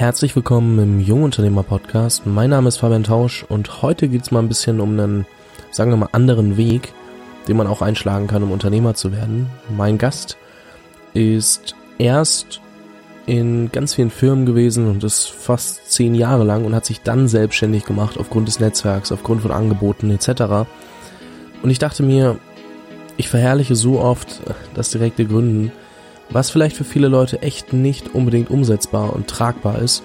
Herzlich willkommen im Jungunternehmer Podcast. Mein Name ist Fabian Tausch und heute geht es mal ein bisschen um einen, sagen wir mal, anderen Weg, den man auch einschlagen kann, um Unternehmer zu werden. Mein Gast ist erst in ganz vielen Firmen gewesen und ist fast zehn Jahre lang und hat sich dann selbstständig gemacht aufgrund des Netzwerks, aufgrund von Angeboten etc. Und ich dachte mir, ich verherrliche so oft das direkte Gründen, was vielleicht für viele Leute echt nicht unbedingt umsetzbar und tragbar ist,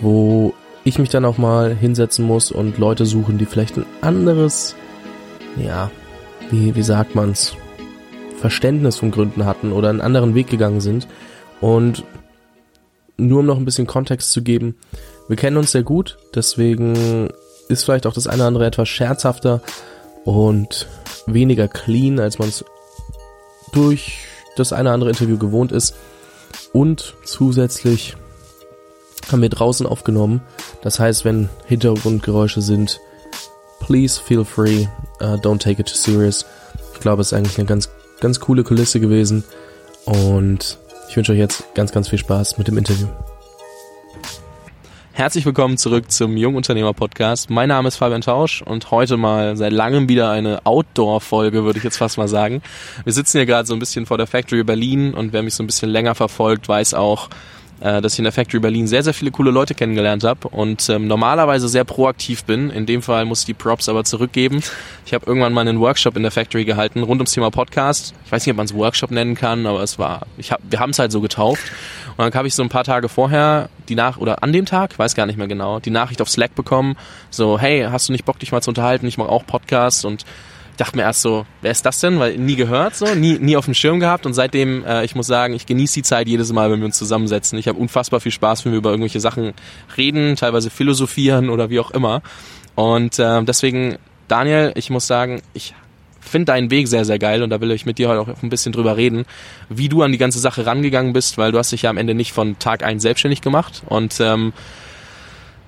wo ich mich dann auch mal hinsetzen muss und Leute suchen, die vielleicht ein anderes, ja, wie, wie sagt man's, Verständnis von Gründen hatten oder einen anderen Weg gegangen sind. Und nur um noch ein bisschen Kontext zu geben, wir kennen uns sehr gut, deswegen ist vielleicht auch das eine oder andere etwas scherzhafter und weniger clean, als man es durch das eine oder andere Interview gewohnt ist. Und zusätzlich haben wir draußen aufgenommen. Das heißt, wenn Hintergrundgeräusche sind, please feel free, uh, don't take it too serious. Ich glaube, es ist eigentlich eine ganz, ganz coole Kulisse gewesen. Und ich wünsche euch jetzt ganz, ganz viel Spaß mit dem Interview. Herzlich willkommen zurück zum Jungunternehmer Podcast. Mein Name ist Fabian Tausch und heute mal seit langem wieder eine Outdoor-Folge, würde ich jetzt fast mal sagen. Wir sitzen hier gerade so ein bisschen vor der Factory Berlin und wer mich so ein bisschen länger verfolgt, weiß auch, äh, dass ich in der Factory Berlin sehr, sehr viele coole Leute kennengelernt habe und ähm, normalerweise sehr proaktiv bin. In dem Fall muss ich die Props aber zurückgeben. Ich habe irgendwann mal einen Workshop in der Factory gehalten rund ums Thema Podcast. Ich weiß nicht, ob man es Workshop nennen kann, aber es war, ich hab, wir haben es halt so getauft. Und dann habe ich so ein paar Tage vorher die Nach oder an dem Tag, weiß gar nicht mehr genau, die Nachricht auf Slack bekommen, so hey, hast du nicht Bock dich mal zu unterhalten? Ich mache auch Podcast und dachte mir erst so, wer ist das denn? Weil nie gehört, so, nie, nie auf dem Schirm gehabt und seitdem, äh, ich muss sagen, ich genieße die Zeit jedes Mal, wenn wir uns zusammensetzen. Ich habe unfassbar viel Spaß, wenn wir über irgendwelche Sachen reden, teilweise philosophieren oder wie auch immer. Und äh, deswegen, Daniel, ich muss sagen, ich finde deinen Weg sehr, sehr geil und da will ich mit dir heute auch ein bisschen drüber reden, wie du an die ganze Sache rangegangen bist, weil du hast dich ja am Ende nicht von Tag eins selbstständig gemacht und ähm,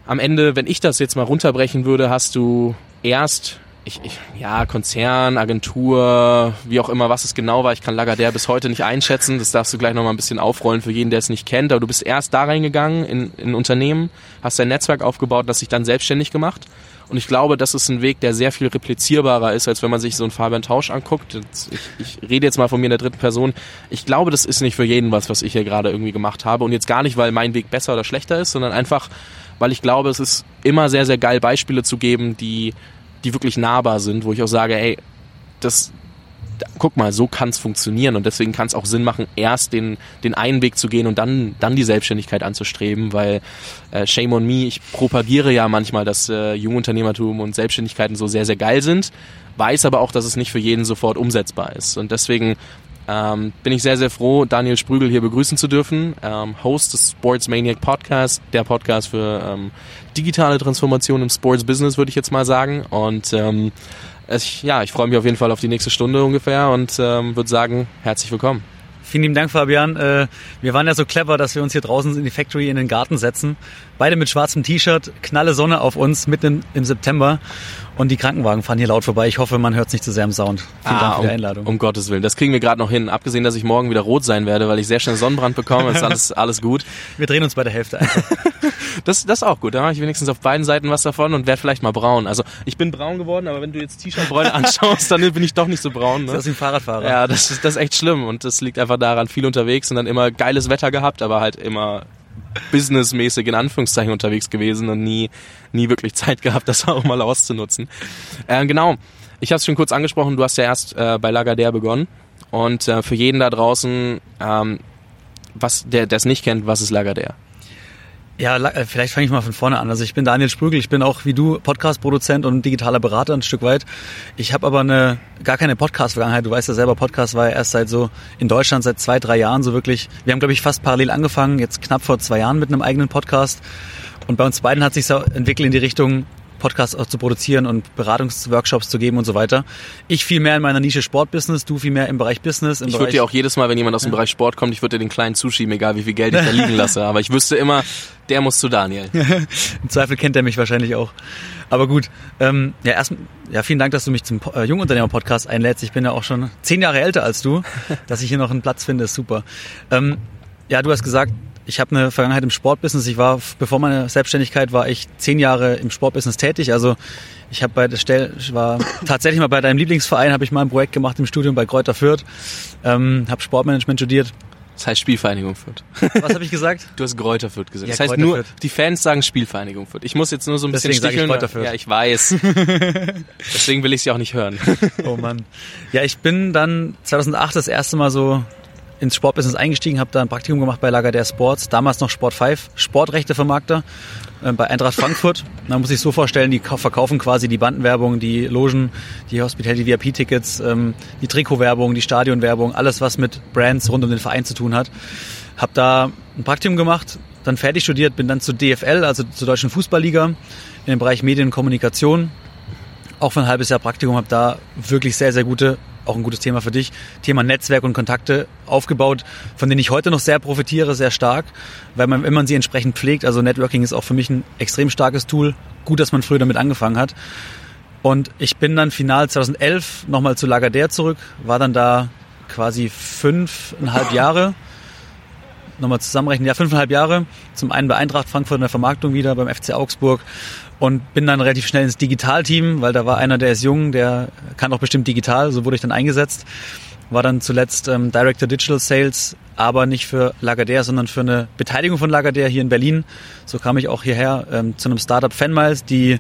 am Ende, wenn ich das jetzt mal runterbrechen würde, hast du erst ich, ich, ja, Konzern, Agentur, wie auch immer, was es genau war. Ich kann Lagardère bis heute nicht einschätzen. Das darfst du gleich nochmal ein bisschen aufrollen für jeden, der es nicht kennt. Aber du bist erst da reingegangen in, in Unternehmen, hast dein Netzwerk aufgebaut, hast dich dann selbstständig gemacht. Und ich glaube, das ist ein Weg, der sehr viel replizierbarer ist, als wenn man sich so einen Fabian Tausch anguckt. Ich, ich rede jetzt mal von mir in der dritten Person. Ich glaube, das ist nicht für jeden was, was ich hier gerade irgendwie gemacht habe. Und jetzt gar nicht, weil mein Weg besser oder schlechter ist, sondern einfach, weil ich glaube, es ist immer sehr, sehr geil, Beispiele zu geben, die die wirklich nahbar sind, wo ich auch sage, ey, das, guck mal, so kann es funktionieren und deswegen kann es auch Sinn machen, erst den, den einen Weg zu gehen und dann, dann die Selbstständigkeit anzustreben, weil äh, shame on me, ich propagiere ja manchmal, dass äh, Jungunternehmertum und Selbstständigkeiten so sehr, sehr geil sind, weiß aber auch, dass es nicht für jeden sofort umsetzbar ist. Und deswegen ähm, bin ich sehr, sehr froh, Daniel Sprügel hier begrüßen zu dürfen, ähm, Host des Sports Maniac Podcast, der Podcast für ähm, digitale Transformation im Sports Business, würde ich jetzt mal sagen. Und ähm, ich, ja, ich freue mich auf jeden Fall auf die nächste Stunde ungefähr und ähm, würde sagen, herzlich willkommen. Vielen lieben Dank, Fabian. Äh, wir waren ja so clever, dass wir uns hier draußen in die Factory in den Garten setzen. Beide mit schwarzem T-Shirt, knalle Sonne auf uns mitten im September. Und die Krankenwagen fahren hier laut vorbei. Ich hoffe, man hört es nicht zu sehr im Sound. Vielen ah, Dank für die Einladung. Um, um Gottes Willen. Das kriegen wir gerade noch hin. Abgesehen, dass ich morgen wieder rot sein werde, weil ich sehr schnell Sonnenbrand bekomme, ist alles, alles gut. Wir drehen uns bei der Hälfte einfach. das, das ist auch gut. Da mache ich wenigstens auf beiden Seiten was davon und werde vielleicht mal braun. Also ich bin braun geworden, aber wenn du jetzt T-Shirt-Bräune anschaust, dann bin ich doch nicht so braun. Ne? Das ist ein Fahrradfahrer. Ja, das ist, das ist echt schlimm. Und das liegt einfach daran, viel unterwegs und dann immer geiles Wetter gehabt, aber halt immer businessmäßig in Anführungszeichen unterwegs gewesen und nie, nie wirklich Zeit gehabt, das auch mal auszunutzen. Äh, genau, ich habe es schon kurz angesprochen, du hast ja erst äh, bei Lagardère begonnen und äh, für jeden da draußen, ähm, was der es nicht kennt, was ist Lagardère? Ja, äh, vielleicht fange ich mal von vorne an. Also ich bin Daniel Sprügel, ich bin auch wie du Podcast-Produzent und digitaler Berater ein Stück weit. Ich habe aber eine gar keine Podcast-Vergangenheit. Du weißt ja selber, Podcast war ja erst seit so in Deutschland seit zwei, drei Jahren so wirklich. Wir haben, glaube ich, fast parallel angefangen, jetzt knapp vor zwei Jahren mit einem eigenen Podcast. Und bei uns beiden hat sich so entwickelt in die Richtung, Podcasts auch zu produzieren und Beratungsworkshops zu geben und so weiter. Ich viel mehr in meiner Nische Sportbusiness, du viel mehr im Bereich Business. Im ich würde dir auch jedes Mal, wenn jemand aus dem ja. Bereich Sport kommt, ich würde dir den kleinen zuschieben, egal wie viel Geld ich da liegen lasse. Aber ich wüsste immer, der muss zu Daniel. Im Zweifel kennt er mich wahrscheinlich auch. Aber gut, ähm, ja, erst, ja, vielen Dank, dass du mich zum äh, Jungunternehmer-Podcast einlädst. Ich bin ja auch schon zehn Jahre älter als du. dass ich hier noch einen Platz finde, ist super. Ähm, ja, du hast gesagt, ich habe eine Vergangenheit im Sportbusiness. Ich war, bevor meiner Selbstständigkeit, war ich zehn Jahre im Sportbusiness tätig. Also ich habe bei der Stelle, ich war tatsächlich mal bei deinem Lieblingsverein, habe ich mal ein Projekt gemacht im Studium bei Kräuter Fürth, ähm, habe Sportmanagement studiert. Das heißt Spielvereinigung Fürth. Was habe ich gesagt? Du hast Kräuter Fürth gesagt. Ja, das heißt nur, die Fans sagen Spielvereinigung Fürth. Ich muss jetzt nur so ein bisschen Deswegen ich sticheln. Kräuter Fürth. Ja, ich weiß. Deswegen will ich sie auch nicht hören. Oh Mann. Ja, ich bin dann 2008 das erste Mal so ins Sportbusiness eingestiegen, habe da ein Praktikum gemacht bei Lagardère Sports, damals noch Sport 5, Sportrechtevermarkter äh, bei Eintracht Frankfurt. Da muss ich so vorstellen, die kau- verkaufen quasi die Bandenwerbung, die Logen, die Hospitality VIP-Tickets, ähm, die Trikotwerbung, die Stadionwerbung, alles was mit Brands rund um den Verein zu tun hat. Habe da ein Praktikum gemacht, dann fertig studiert, bin dann zur DFL, also zur Deutschen Fußballliga, in dem Bereich Medien und Kommunikation auch für ein halbes Jahr Praktikum, habe da wirklich sehr, sehr gute, auch ein gutes Thema für dich, Thema Netzwerk und Kontakte aufgebaut, von denen ich heute noch sehr profitiere, sehr stark, weil man, wenn man sie entsprechend pflegt, also Networking ist auch für mich ein extrem starkes Tool, gut, dass man früher damit angefangen hat. Und ich bin dann final 2011 nochmal zu Lagardère zurück, war dann da quasi fünfeinhalb Jahre, nochmal zusammenrechnen, ja, fünfeinhalb Jahre. Zum einen bei Eintracht Frankfurt in der Vermarktung wieder, beim FC Augsburg und bin dann relativ schnell ins Digitalteam, weil da war einer, der ist jung, der kann auch bestimmt digital, so wurde ich dann eingesetzt. War dann zuletzt ähm, Director Digital Sales, aber nicht für Lagardère, sondern für eine Beteiligung von Lagardère hier in Berlin. So kam ich auch hierher ähm, zu einem Startup Fanmiles, die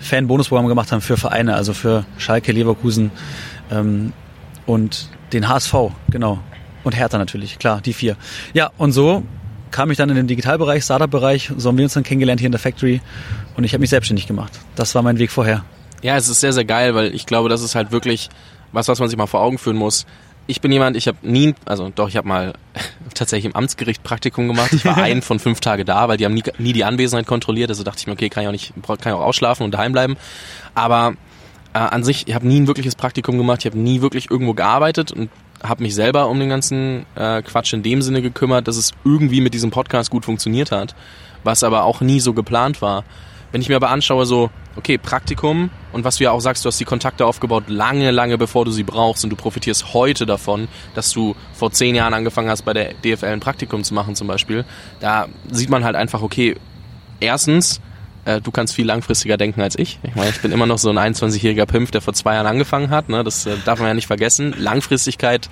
Fan-Bonusprogramm gemacht haben für Vereine, also für Schalke, Leverkusen ähm, und den HSV, genau. Und Hertha natürlich, klar, die vier. Ja, und so kam ich dann in den Digitalbereich, Startup-Bereich, so haben wir uns dann kennengelernt hier in der Factory und ich habe mich selbstständig gemacht. Das war mein Weg vorher. Ja, es ist sehr, sehr geil, weil ich glaube, das ist halt wirklich was, was man sich mal vor Augen führen muss. Ich bin jemand, ich habe nie, also doch, ich habe mal tatsächlich im Amtsgericht Praktikum gemacht. Ich war ein von fünf Tage da, weil die haben nie, nie die Anwesenheit kontrolliert. Also dachte ich mir, okay, kann ich auch nicht, kann ich auch ausschlafen und daheim bleiben. Aber äh, an sich, ich habe nie ein wirkliches Praktikum gemacht. Ich habe nie wirklich irgendwo gearbeitet und habe mich selber um den ganzen äh, Quatsch in dem Sinne gekümmert, dass es irgendwie mit diesem Podcast gut funktioniert hat, was aber auch nie so geplant war. Wenn ich mir aber anschaue, so, okay, Praktikum und was du ja auch sagst, du hast die Kontakte aufgebaut lange, lange bevor du sie brauchst und du profitierst heute davon, dass du vor zehn Jahren angefangen hast, bei der DFL ein Praktikum zu machen zum Beispiel. Da sieht man halt einfach, okay, erstens, äh, du kannst viel langfristiger denken als ich. Ich meine, ich bin immer noch so ein 21-jähriger Pimp, der vor zwei Jahren angefangen hat. Ne? Das äh, darf man ja nicht vergessen. Langfristigkeit,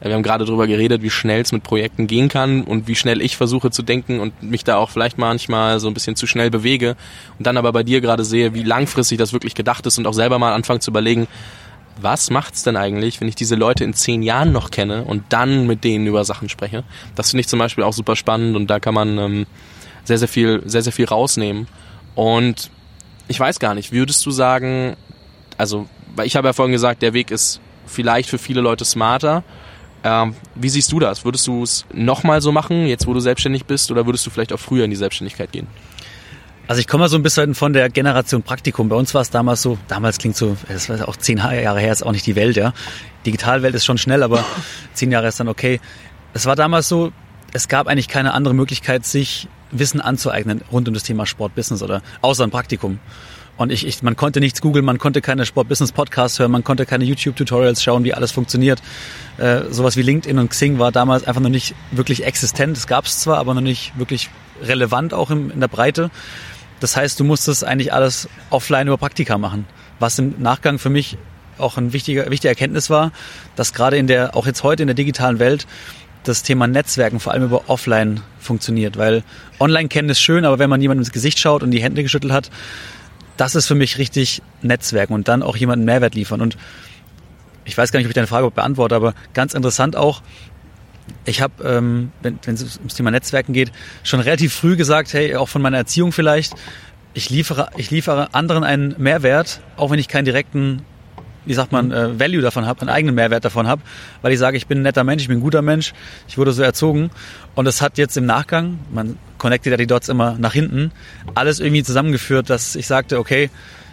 äh, wir haben gerade drüber geredet, wie schnell es mit Projekten gehen kann und wie schnell ich versuche zu denken und mich da auch vielleicht manchmal so ein bisschen zu schnell bewege. Und dann aber bei dir gerade sehe, wie langfristig das wirklich gedacht ist und auch selber mal anfangen zu überlegen, was macht's denn eigentlich, wenn ich diese Leute in zehn Jahren noch kenne und dann mit denen über Sachen spreche? Das finde ich zum Beispiel auch super spannend und da kann man ähm, sehr, sehr viel, sehr, sehr viel rausnehmen. Und ich weiß gar nicht, würdest du sagen, also, weil ich habe ja vorhin gesagt, der Weg ist vielleicht für viele Leute smarter. Ähm, wie siehst du das? Würdest du es nochmal so machen, jetzt wo du selbstständig bist, oder würdest du vielleicht auch früher in die Selbstständigkeit gehen? Also ich komme mal so ein bisschen von der Generation Praktikum. Bei uns war es damals so, damals klingt so, das war auch zehn Jahre her, ist auch nicht die Welt, ja. Digitalwelt ist schon schnell, aber zehn Jahre ist dann okay. Es war damals so, es gab eigentlich keine andere Möglichkeit, sich Wissen anzueignen rund um das Thema Sportbusiness oder außer ein Praktikum. Und ich, ich, man konnte nichts googeln, man konnte keine Sport-Business-Podcasts hören, man konnte keine YouTube-Tutorials schauen, wie alles funktioniert. Äh, sowas wie LinkedIn und Xing war damals einfach noch nicht wirklich existent. Es gab es zwar, aber noch nicht wirklich relevant auch im, in der Breite. Das heißt, du musstest eigentlich alles offline über Praktika machen. Was im Nachgang für mich auch ein wichtiger, wichtige Erkenntnis war, dass gerade in der, auch jetzt heute in der digitalen Welt, das Thema Netzwerken vor allem über offline funktioniert, weil online kennen ist schön, aber wenn man jemandem ins Gesicht schaut und die Hände geschüttelt hat, das ist für mich richtig Netzwerken und dann auch jemanden Mehrwert liefern. Und ich weiß gar nicht, ob ich deine Frage beantworte, aber ganz interessant auch, ich habe, ähm, wenn es ums Thema Netzwerken geht, schon relativ früh gesagt, hey, auch von meiner Erziehung vielleicht, ich liefere, ich liefere anderen einen Mehrwert, auch wenn ich keinen direkten, wie sagt man, äh, Value davon habe, einen eigenen Mehrwert davon habe, weil ich sage, ich bin ein netter Mensch, ich bin ein guter Mensch, ich wurde so erzogen und das hat jetzt im Nachgang, man connectet ja die Dots immer nach hinten, alles irgendwie zusammengeführt, dass ich sagte, okay,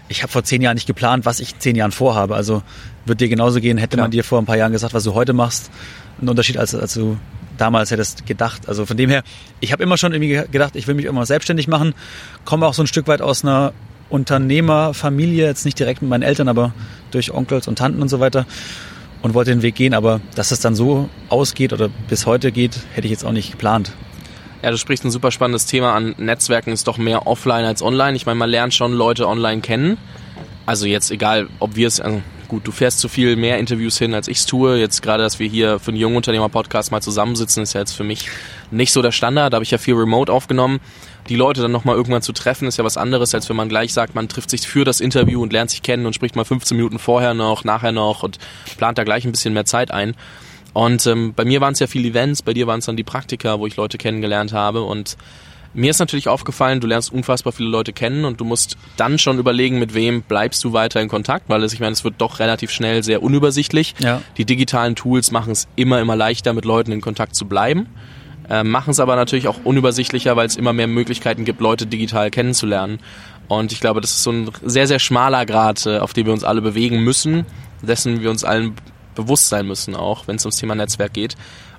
ich habe vor zehn Jahren nicht geplant, was ich in zehn Jahren vorhabe. Also wird dir genauso gehen, hätte Klar. man dir vor ein paar Jahren gesagt, was du heute machst. Ein Unterschied, als, als du damals hättest gedacht. Also von dem her, ich habe immer schon irgendwie ge- gedacht, ich will mich immer selbstständig machen. Komme auch so ein Stück weit aus einer Unternehmerfamilie, jetzt nicht direkt mit meinen Eltern, aber durch Onkels und Tanten und so weiter. Und wollte den Weg gehen, aber dass es dann so ausgeht oder bis heute geht, hätte ich jetzt auch nicht geplant. Ja, du sprichst ein super spannendes Thema an. Netzwerken ist doch mehr offline als online. Ich meine, man lernt schon Leute online kennen. Also jetzt egal, ob wir es, also gut, du fährst zu viel mehr Interviews hin, als ich es tue. Jetzt gerade, dass wir hier für einen Jungunternehmer-Podcast mal zusammensitzen, ist ja jetzt für mich nicht so der Standard. Da habe ich ja viel remote aufgenommen. Die Leute dann nochmal irgendwann zu treffen, ist ja was anderes, als wenn man gleich sagt, man trifft sich für das Interview und lernt sich kennen und spricht mal 15 Minuten vorher noch, nachher noch und plant da gleich ein bisschen mehr Zeit ein. Und ähm, bei mir waren es ja viele Events, bei dir waren es dann die Praktika, wo ich Leute kennengelernt habe und mir ist natürlich aufgefallen, du lernst unfassbar viele Leute kennen und du musst dann schon überlegen, mit wem bleibst du weiter in Kontakt, weil es, ich meine, es wird doch relativ schnell sehr unübersichtlich. Ja. Die digitalen Tools machen es immer, immer leichter, mit Leuten in Kontakt zu bleiben, äh, machen es aber natürlich auch unübersichtlicher, weil es immer mehr Möglichkeiten gibt, Leute digital kennenzulernen. Und ich glaube, das ist so ein sehr, sehr schmaler Grad, äh, auf dem wir uns alle bewegen müssen, dessen wir uns allen bewusst sein müssen, auch wenn es ums Thema Netzwerk geht.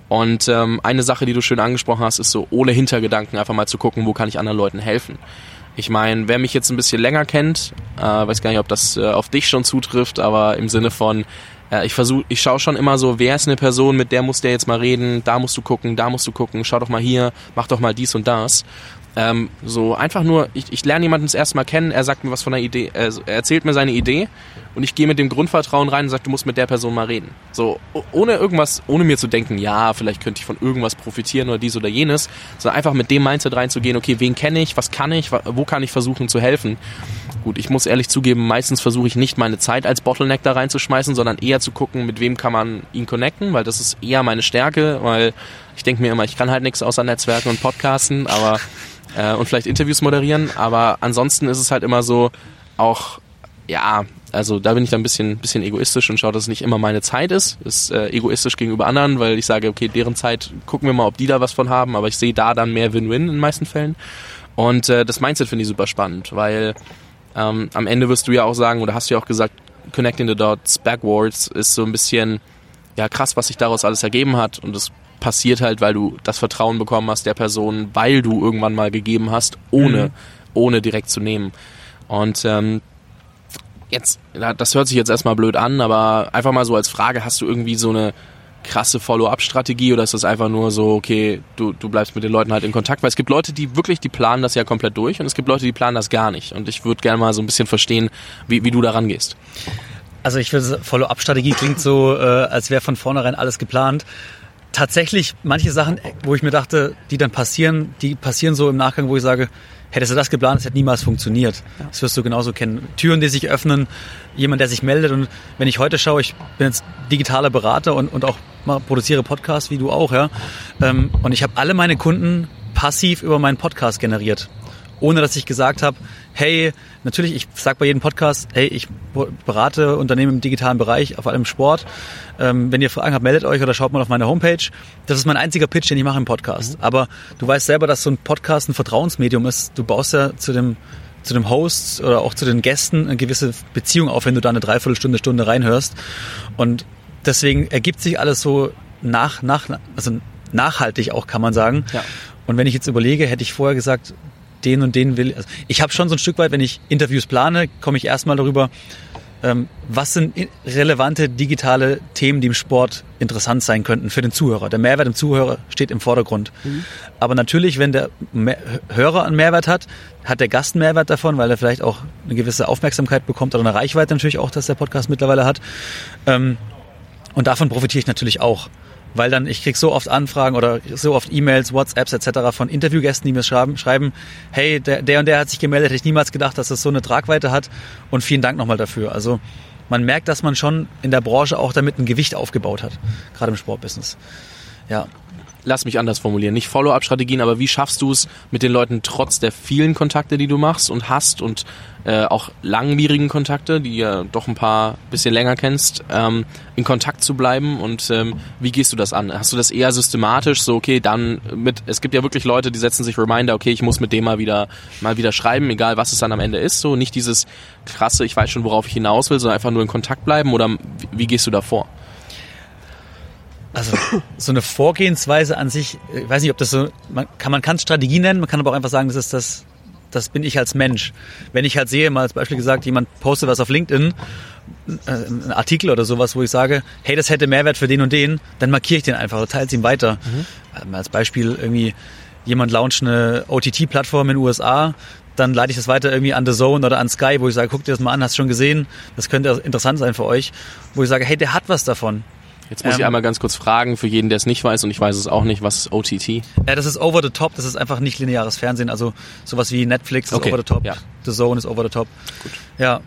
Und ähm, eine Sache, die du schön angesprochen hast, ist so ohne Hintergedanken einfach mal zu gucken, wo kann ich anderen Leuten helfen. Ich meine, wer mich jetzt ein bisschen länger kennt, äh, weiß gar nicht, ob das äh, auf dich schon zutrifft, aber im Sinne von, äh, ich versuche, ich schaue schon immer so, wer ist eine Person, mit der muss der jetzt mal reden, da musst du gucken, da musst du gucken, schau doch mal hier, mach doch mal dies und das. Ähm, so einfach nur, ich, ich lerne jemanden das erste Mal kennen, er sagt mir was von der Idee, äh, er erzählt mir seine Idee und ich gehe mit dem Grundvertrauen rein und sage, du musst mit der Person mal reden. So, ohne irgendwas, ohne mir zu denken, ja, vielleicht könnte ich von irgendwas profitieren oder dies oder jenes, sondern einfach mit dem Mindset reinzugehen, okay, wen kenne ich, was kann ich, wo kann ich versuchen zu helfen. Gut, ich muss ehrlich zugeben, meistens versuche ich nicht meine Zeit als Bottleneck da reinzuschmeißen, sondern eher zu gucken, mit wem kann man ihn connecten, weil das ist eher meine Stärke, weil ich denke mir immer, ich kann halt nichts außer Netzwerken und Podcasten, aber äh, und vielleicht Interviews moderieren, aber ansonsten ist es halt immer so, auch, ja, also da bin ich dann ein bisschen, bisschen egoistisch und schaue, dass es nicht immer meine Zeit ist. Ist äh, egoistisch gegenüber anderen, weil ich sage, okay, deren Zeit gucken wir mal, ob die da was von haben, aber ich sehe da dann mehr Win-Win in den meisten Fällen. Und äh, das Mindset finde ich super spannend, weil ähm, am Ende wirst du ja auch sagen, oder hast du ja auch gesagt, Connecting the Dots Backwards ist so ein bisschen ja krass, was sich daraus alles ergeben hat und es passiert halt, weil du das Vertrauen bekommen hast der Person, weil du irgendwann mal gegeben hast, ohne, mhm. ohne direkt zu nehmen. Und ähm, jetzt, das hört sich jetzt erstmal blöd an, aber einfach mal so als Frage, hast du irgendwie so eine krasse Follow-up-Strategie oder ist das einfach nur so, okay, du, du bleibst mit den Leuten halt in Kontakt? Weil es gibt Leute, die wirklich, die planen das ja komplett durch und es gibt Leute, die planen das gar nicht. Und ich würde gerne mal so ein bisschen verstehen, wie, wie du da rangehst. Also ich finde, Follow-up-Strategie klingt so, äh, als wäre von vornherein alles geplant tatsächlich manche Sachen, wo ich mir dachte, die dann passieren, die passieren so im Nachgang, wo ich sage, hättest du das geplant, es hätte niemals funktioniert. Ja. Das wirst du genauso kennen. Türen, die sich öffnen, jemand, der sich meldet. Und wenn ich heute schaue, ich bin jetzt digitaler Berater und, und auch produziere Podcasts, wie du auch, ja. Ähm, und ich habe alle meine Kunden passiv über meinen Podcast generiert ohne dass ich gesagt habe, hey, natürlich, ich sage bei jedem Podcast, hey, ich berate Unternehmen im digitalen Bereich, vor allem Sport. Ähm, wenn ihr Fragen habt, meldet euch oder schaut mal auf meine Homepage. Das ist mein einziger Pitch, den ich mache im Podcast. Mhm. Aber du weißt selber, dass so ein Podcast ein Vertrauensmedium ist. Du baust ja zu dem zu dem Host oder auch zu den Gästen eine gewisse Beziehung auf, wenn du da eine Dreiviertelstunde, Stunde reinhörst. Und deswegen ergibt sich alles so nach, nach, also nachhaltig auch, kann man sagen. Ja. Und wenn ich jetzt überlege, hätte ich vorher gesagt, den und den will. Also ich habe schon so ein Stück weit, wenn ich Interviews plane, komme ich erstmal darüber, ähm, was sind relevante digitale Themen, die im Sport interessant sein könnten für den Zuhörer. Der Mehrwert im Zuhörer steht im Vordergrund. Mhm. Aber natürlich, wenn der Hörer einen Mehrwert hat, hat der Gast einen Mehrwert davon, weil er vielleicht auch eine gewisse Aufmerksamkeit bekommt oder eine Reichweite natürlich auch, dass der Podcast mittlerweile hat. Ähm, und davon profitiere ich natürlich auch weil dann ich krieg so oft Anfragen oder so oft E-Mails, WhatsApps etc. von Interviewgästen, die mir schreiben, schreiben hey, der, der und der hat sich gemeldet, hätte ich niemals gedacht, dass das so eine Tragweite hat und vielen Dank nochmal dafür. Also man merkt, dass man schon in der Branche auch damit ein Gewicht aufgebaut hat, gerade im Sportbusiness. Ja lass mich anders formulieren, nicht Follow-up-Strategien, aber wie schaffst du es mit den Leuten trotz der vielen Kontakte, die du machst und hast und äh, auch langwierigen Kontakte, die ja doch ein paar bisschen länger kennst, ähm, in Kontakt zu bleiben und ähm, wie gehst du das an? Hast du das eher systematisch, so okay, dann mit, es gibt ja wirklich Leute, die setzen sich Reminder, okay, ich muss mit dem mal wieder, mal wieder schreiben, egal was es dann am Ende ist, so nicht dieses krasse, ich weiß schon, worauf ich hinaus will, sondern einfach nur in Kontakt bleiben oder wie, gehst du da vor? Also so eine Vorgehensweise an sich, ich weiß nicht, ob das so, man kann man kann Strategie nennen, man kann aber auch einfach sagen, das ist das, das bin ich als Mensch. Wenn ich halt sehe, mal als Beispiel gesagt, jemand postet was auf LinkedIn, äh, ein Artikel oder sowas, wo ich sage, hey, das hätte Mehrwert für den und den, dann markiere ich den einfach oder teile es ihm weiter. Mhm. Als Beispiel irgendwie, jemand launcht eine OTT-Plattform in den USA, dann leite ich das weiter irgendwie an The Zone oder an Sky, wo ich sage, guck dir das mal an, hast schon gesehen, das könnte interessant sein für euch, wo ich sage, hey, der hat was davon. Jetzt muss ähm, ich einmal ganz kurz fragen, für jeden, der es nicht weiß, und ich weiß es auch nicht, was ist OTT? Ja, das ist over the top, das ist einfach nicht lineares Fernsehen, also sowas wie Netflix ist okay. over the top, ja. The Zone ist over the top. Gut. Ja,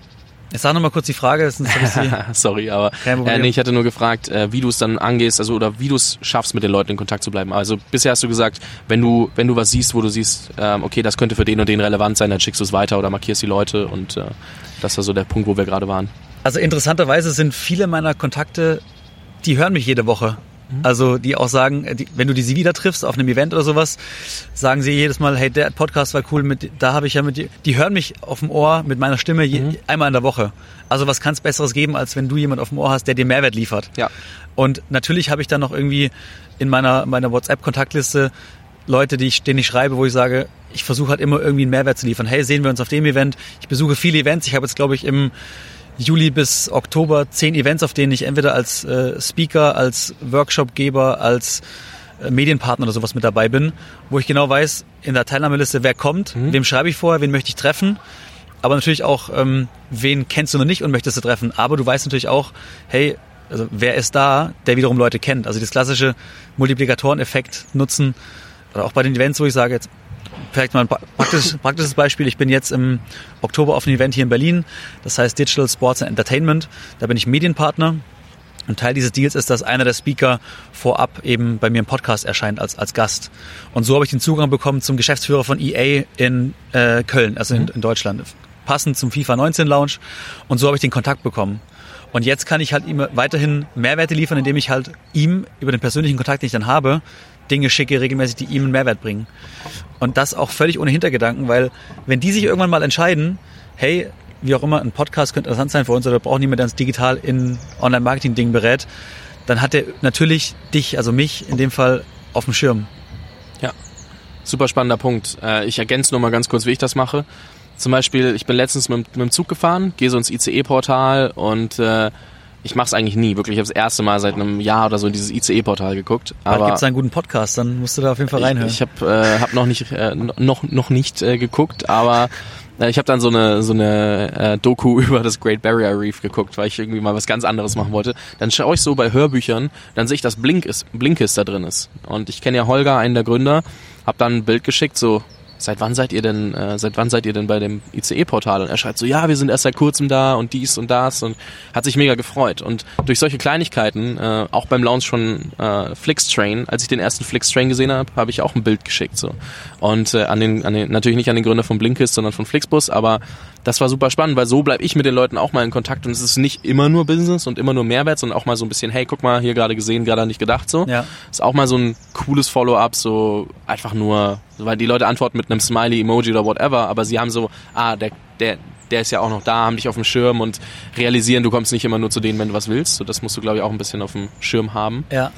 Jetzt sag noch mal kurz die Frage. Sorry, aber äh, nee, ich hatte nur gefragt, äh, wie du es dann angehst, also oder wie du es schaffst, mit den Leuten in Kontakt zu bleiben. Also bisher hast du gesagt, wenn du wenn du was siehst, wo du siehst, ähm, okay, das könnte für den und den relevant sein, dann schickst du es weiter oder markierst die Leute und äh, das war so der Punkt, wo wir gerade waren. Also interessanterweise sind viele meiner Kontakte, die hören mich jede Woche. Mhm. Also die auch sagen, die, wenn du die sie wieder triffst auf einem Event oder sowas, sagen sie jedes Mal, hey, der Podcast war cool, mit, da habe ich ja mit dir, die hören mich auf dem Ohr mit meiner Stimme je, mhm. einmal in der Woche. Also was kann es Besseres geben, als wenn du jemand auf dem Ohr hast, der dir Mehrwert liefert. Ja. Und natürlich habe ich dann noch irgendwie in meiner, meiner WhatsApp-Kontaktliste Leute, die ich, denen ich schreibe, wo ich sage, ich versuche halt immer irgendwie einen Mehrwert zu liefern. Hey, sehen wir uns auf dem Event. Ich besuche viele Events. Ich habe jetzt, glaube ich, im Juli bis Oktober zehn Events, auf denen ich entweder als äh, Speaker, als Workshopgeber, als äh, Medienpartner oder sowas mit dabei bin, wo ich genau weiß, in der Teilnahmeliste, wer kommt, mhm. wem schreibe ich vorher, wen möchte ich treffen, aber natürlich auch, ähm, wen kennst du noch nicht und möchtest du treffen. Aber du weißt natürlich auch, hey, also wer ist da, der wiederum Leute kennt. Also das klassische Multiplikatoreneffekt nutzen, oder auch bei den Events, wo ich sage, jetzt vielleicht mal ein praktisches, praktisches Beispiel. Ich bin jetzt im Oktober auf einem Event hier in Berlin, das heißt Digital Sports and Entertainment. Da bin ich Medienpartner. Und Teil dieses Deals ist, dass einer der Speaker vorab eben bei mir im Podcast erscheint als, als Gast. Und so habe ich den Zugang bekommen zum Geschäftsführer von EA in äh, Köln, also in, mhm. in Deutschland. Passend zum FIFA 19 Lounge. Und so habe ich den Kontakt bekommen. Und jetzt kann ich halt ihm weiterhin Mehrwerte liefern, indem ich halt ihm über den persönlichen Kontakt, den ich dann habe, Dinge schicke regelmäßig, die ihm einen Mehrwert bringen. Und das auch völlig ohne Hintergedanken, weil wenn die sich irgendwann mal entscheiden, hey, wie auch immer, ein Podcast könnte interessant sein für uns oder braucht niemand, der uns digital in Online-Marketing-Dingen berät, dann hat er natürlich dich, also mich in dem Fall, auf dem Schirm. Ja, super spannender Punkt. Äh, ich ergänze nur mal ganz kurz, wie ich das mache. Zum Beispiel, ich bin letztens mit, mit dem Zug gefahren, gehe so ins ICE-Portal und äh, ich mache es eigentlich nie, wirklich. Ich habe das erste Mal seit einem Jahr oder so in dieses ICE-Portal geguckt. Aber gibt es einen guten Podcast, dann musst du da auf jeden Fall reinhören. Ich, ich habe äh, hab noch nicht äh, noch noch nicht äh, geguckt, aber äh, ich habe dann so eine so eine äh, Doku über das Great Barrier Reef geguckt, weil ich irgendwie mal was ganz anderes machen wollte. Dann schaue ich so bei Hörbüchern, dann sehe ich, dass Blink ist, Blinkist da drin ist. Und ich kenne ja Holger, einen der Gründer, habe dann ein Bild geschickt, so seit wann seid ihr denn, äh, seit wann seid ihr denn bei dem ICE-Portal? Und er schreibt so, ja, wir sind erst seit kurzem da und dies und das und hat sich mega gefreut. Und durch solche Kleinigkeiten, äh, auch beim Launch von äh, Flixtrain, als ich den ersten Flixtrain gesehen habe, habe ich auch ein Bild geschickt so. Und äh, an den, an den, natürlich nicht an den Gründer von Blinkist, sondern von Flixbus, aber das war super spannend, weil so bleibe ich mit den Leuten auch mal in Kontakt und es ist nicht immer nur Business und immer nur Mehrwert, sondern auch mal so ein bisschen, hey, guck mal, hier gerade gesehen, gerade nicht gedacht so. Ja. Ist auch mal so ein cooles Follow-up, so einfach nur, weil die Leute antworten mit einem Smiley, Emoji oder whatever, aber sie haben so, ah, der, der, der ist ja auch noch da, haben dich auf dem Schirm und realisieren, du kommst nicht immer nur zu denen, wenn du was willst. So, das musst du, glaube ich, auch ein bisschen auf dem Schirm haben. Ja.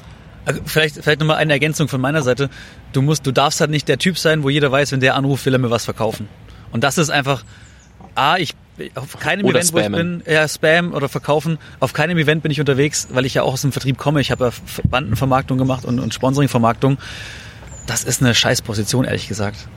Also vielleicht, vielleicht nochmal eine Ergänzung von meiner Seite. Du musst, du darfst halt nicht der Typ sein, wo jeder weiß, wenn der anruft, will er mir was verkaufen. Und das ist einfach, A, ich auf keinem oder Event, spammen. wo ich bin, ja, Spam oder verkaufen, auf keinem Event bin ich unterwegs, weil ich ja auch aus dem Vertrieb komme. Ich habe ja Bandenvermarktung gemacht und, und Sponsoringvermarktung. Das ist eine Scheißposition, ehrlich gesagt.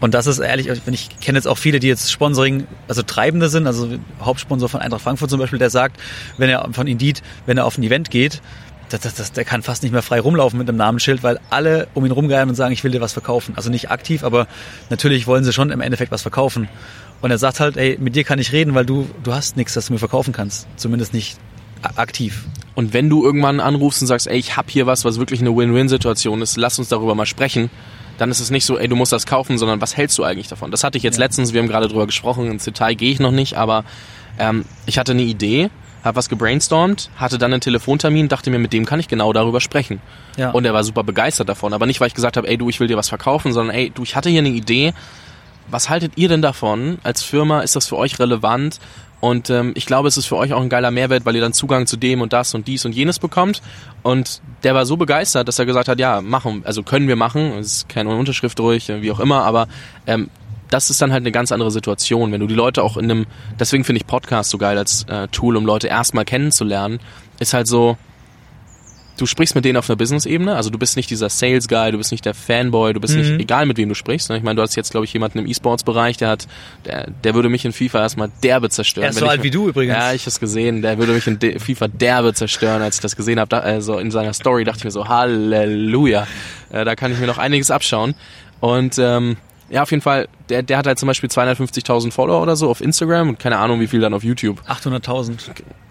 Und das ist ehrlich, ich kenne jetzt auch viele, die jetzt Sponsoring, also Treibende sind, also Hauptsponsor von Eintracht Frankfurt zum Beispiel, der sagt, wenn er von Indeed, wenn er auf ein Event geht, das, das, das, der kann fast nicht mehr frei rumlaufen mit einem Namensschild, weil alle um ihn rumgeiern und sagen, ich will dir was verkaufen. Also nicht aktiv, aber natürlich wollen sie schon im Endeffekt was verkaufen. Und er sagt halt, ey, mit dir kann ich reden, weil du, du hast nichts, das du mir verkaufen kannst. Zumindest nicht aktiv. Und wenn du irgendwann anrufst und sagst, ey, ich hab hier was, was wirklich eine Win-Win-Situation ist, lass uns darüber mal sprechen, dann ist es nicht so, ey, du musst das kaufen, sondern was hältst du eigentlich davon? Das hatte ich jetzt ja. letztens, wir haben gerade drüber gesprochen, ins Detail gehe ich noch nicht, aber ähm, ich hatte eine Idee, habe was gebrainstormt, hatte dann einen Telefontermin, dachte mir, mit dem kann ich genau darüber sprechen. Ja. Und er war super begeistert davon, aber nicht, weil ich gesagt habe, ey, du, ich will dir was verkaufen, sondern ey, du, ich hatte hier eine Idee, was haltet ihr denn davon als Firma? Ist das für euch relevant? Und ähm, ich glaube, es ist für euch auch ein geiler Mehrwert, weil ihr dann Zugang zu dem und das und dies und jenes bekommt. Und der war so begeistert, dass er gesagt hat, ja, machen, also können wir machen. Es ist keine Unterschrift durch, wie auch immer, aber ähm, das ist dann halt eine ganz andere Situation, wenn du die Leute auch in einem, deswegen finde ich Podcast so geil als äh, Tool, um Leute erstmal kennenzulernen, ist halt so, du sprichst mit denen auf einer Business-Ebene, also du bist nicht dieser Sales-Guy, du bist nicht der Fanboy, du bist mhm. nicht, egal mit wem du sprichst. Ne? Ich meine, du hast jetzt, glaube ich, jemanden im E-Sports-Bereich, der hat, der, der würde mich in FIFA erstmal derbe zerstören. Er ist so alt wie du übrigens. Ja, ich hab's gesehen, der würde mich in FIFA derbe zerstören, als ich das gesehen habe. Also in seiner Story dachte ich mir so, Halleluja, äh, da kann ich mir noch einiges abschauen. Und ähm, ja, auf jeden Fall, der, der hat halt zum Beispiel 250.000 Follower oder so auf Instagram und keine Ahnung, wie viel dann auf YouTube. 800.000.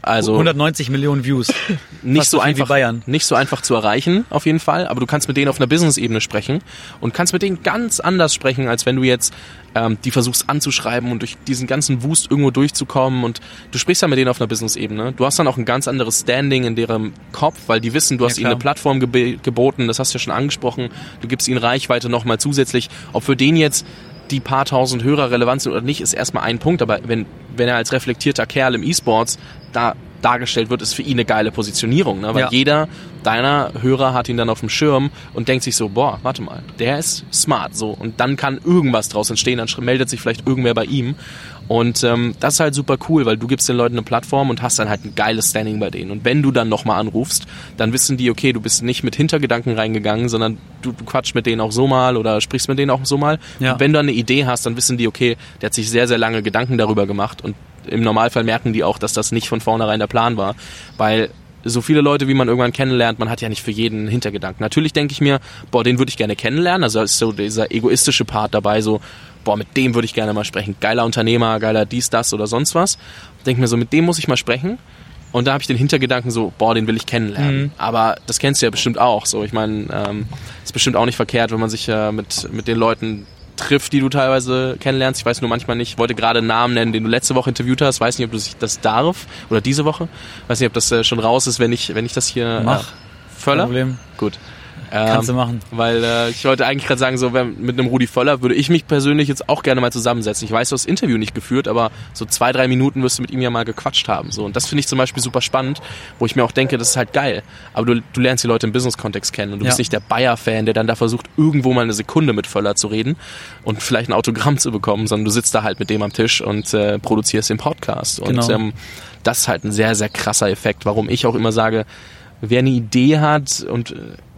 Also 190 Millionen Views. Nicht so, so einfach, nicht so einfach zu erreichen, auf jeden Fall. Aber du kannst mit denen auf einer Business-Ebene sprechen und kannst mit denen ganz anders sprechen, als wenn du jetzt ähm, die versuchst anzuschreiben und durch diesen ganzen Wust irgendwo durchzukommen. Und du sprichst ja mit denen auf einer Business-Ebene. Du hast dann auch ein ganz anderes Standing in deren Kopf, weil die wissen, du hast ja, ihnen eine Plattform geb geboten. Das hast du ja schon angesprochen. Du gibst ihnen Reichweite nochmal zusätzlich. Ob für den jetzt die paar tausend Hörer relevant sind oder nicht, ist erstmal ein Punkt. Aber wenn, wenn er als reflektierter Kerl im E-Sports da dargestellt wird, ist für ihn eine geile Positionierung. Ne? Weil ja. jeder deiner Hörer hat ihn dann auf dem Schirm und denkt sich so, boah, warte mal, der ist smart. so Und dann kann irgendwas draus entstehen, dann meldet sich vielleicht irgendwer bei ihm. Und ähm, das ist halt super cool, weil du gibst den Leuten eine Plattform und hast dann halt ein geiles Standing bei denen. Und wenn du dann nochmal anrufst, dann wissen die, okay, du bist nicht mit Hintergedanken reingegangen, sondern du, du quatschst mit denen auch so mal oder sprichst mit denen auch so mal. Ja. Und wenn du eine Idee hast, dann wissen die, okay, der hat sich sehr, sehr lange Gedanken darüber gemacht und im Normalfall merken die auch, dass das nicht von vornherein der Plan war, weil so viele Leute, wie man irgendwann kennenlernt, man hat ja nicht für jeden einen Hintergedanken. Natürlich denke ich mir, boah, den würde ich gerne kennenlernen, also ist so dieser egoistische Part dabei, so, boah, mit dem würde ich gerne mal sprechen. Geiler Unternehmer, geiler dies, das oder sonst was. Denke mir so, mit dem muss ich mal sprechen. Und da habe ich den Hintergedanken so, boah, den will ich kennenlernen. Mhm. Aber das kennst du ja bestimmt auch. So, ich meine, ähm, ist bestimmt auch nicht verkehrt, wenn man sich äh, mit mit den Leuten trifft, die du teilweise kennenlernst. Ich weiß nur manchmal nicht, ich wollte gerade einen Namen nennen, den du letzte Woche interviewt hast. Weiß nicht, ob du das darf oder diese Woche. Weiß nicht, ob das äh, schon raus ist, wenn ich, wenn ich das hier. Mach. Äh, Völler? Kein Problem. Gut. Kannst du ähm, machen. Weil äh, ich wollte eigentlich gerade sagen, so wenn, mit einem Rudi Völler würde ich mich persönlich jetzt auch gerne mal zusammensetzen. Ich weiß, du hast das Interview nicht geführt, aber so zwei, drei Minuten wirst du mit ihm ja mal gequatscht haben. So. Und das finde ich zum Beispiel super spannend, wo ich mir auch denke, das ist halt geil. Aber du, du lernst die Leute im Business-Kontext kennen und du ja. bist nicht der Bayer-Fan, der dann da versucht, irgendwo mal eine Sekunde mit Völler zu reden und vielleicht ein Autogramm zu bekommen, sondern du sitzt da halt mit dem am Tisch und äh, produzierst den Podcast. Und genau. ähm, das ist halt ein sehr, sehr krasser Effekt, warum ich auch immer sage, wer eine Idee hat und äh,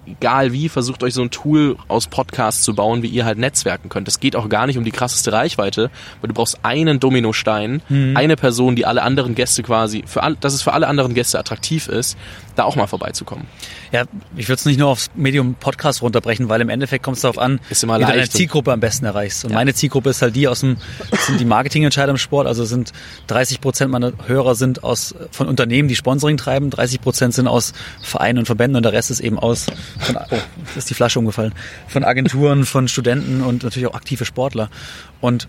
egal wie, versucht euch so ein Tool aus Podcasts zu bauen, wie ihr halt netzwerken könnt. Es geht auch gar nicht um die krasseste Reichweite, weil du brauchst einen Dominostein, mhm. eine Person, die alle anderen Gäste quasi, für all, dass es für alle anderen Gäste attraktiv ist, da auch mal vorbeizukommen. Ja, ich würde es nicht nur aufs Medium Podcast runterbrechen, weil im Endeffekt kommt es darauf an, ist immer wie du deine Zielgruppe am besten erreichst. Und ja. meine Zielgruppe ist halt die aus dem, sind die Marketingentscheider im Sport, also sind 30 Prozent meiner Hörer sind aus, von Unternehmen, die Sponsoring treiben, 30 Prozent sind aus Vereinen und Verbänden und der Rest ist eben aus von, oh, ist die Flasche umgefallen, von Agenturen, von Studenten und natürlich auch aktive Sportler. Und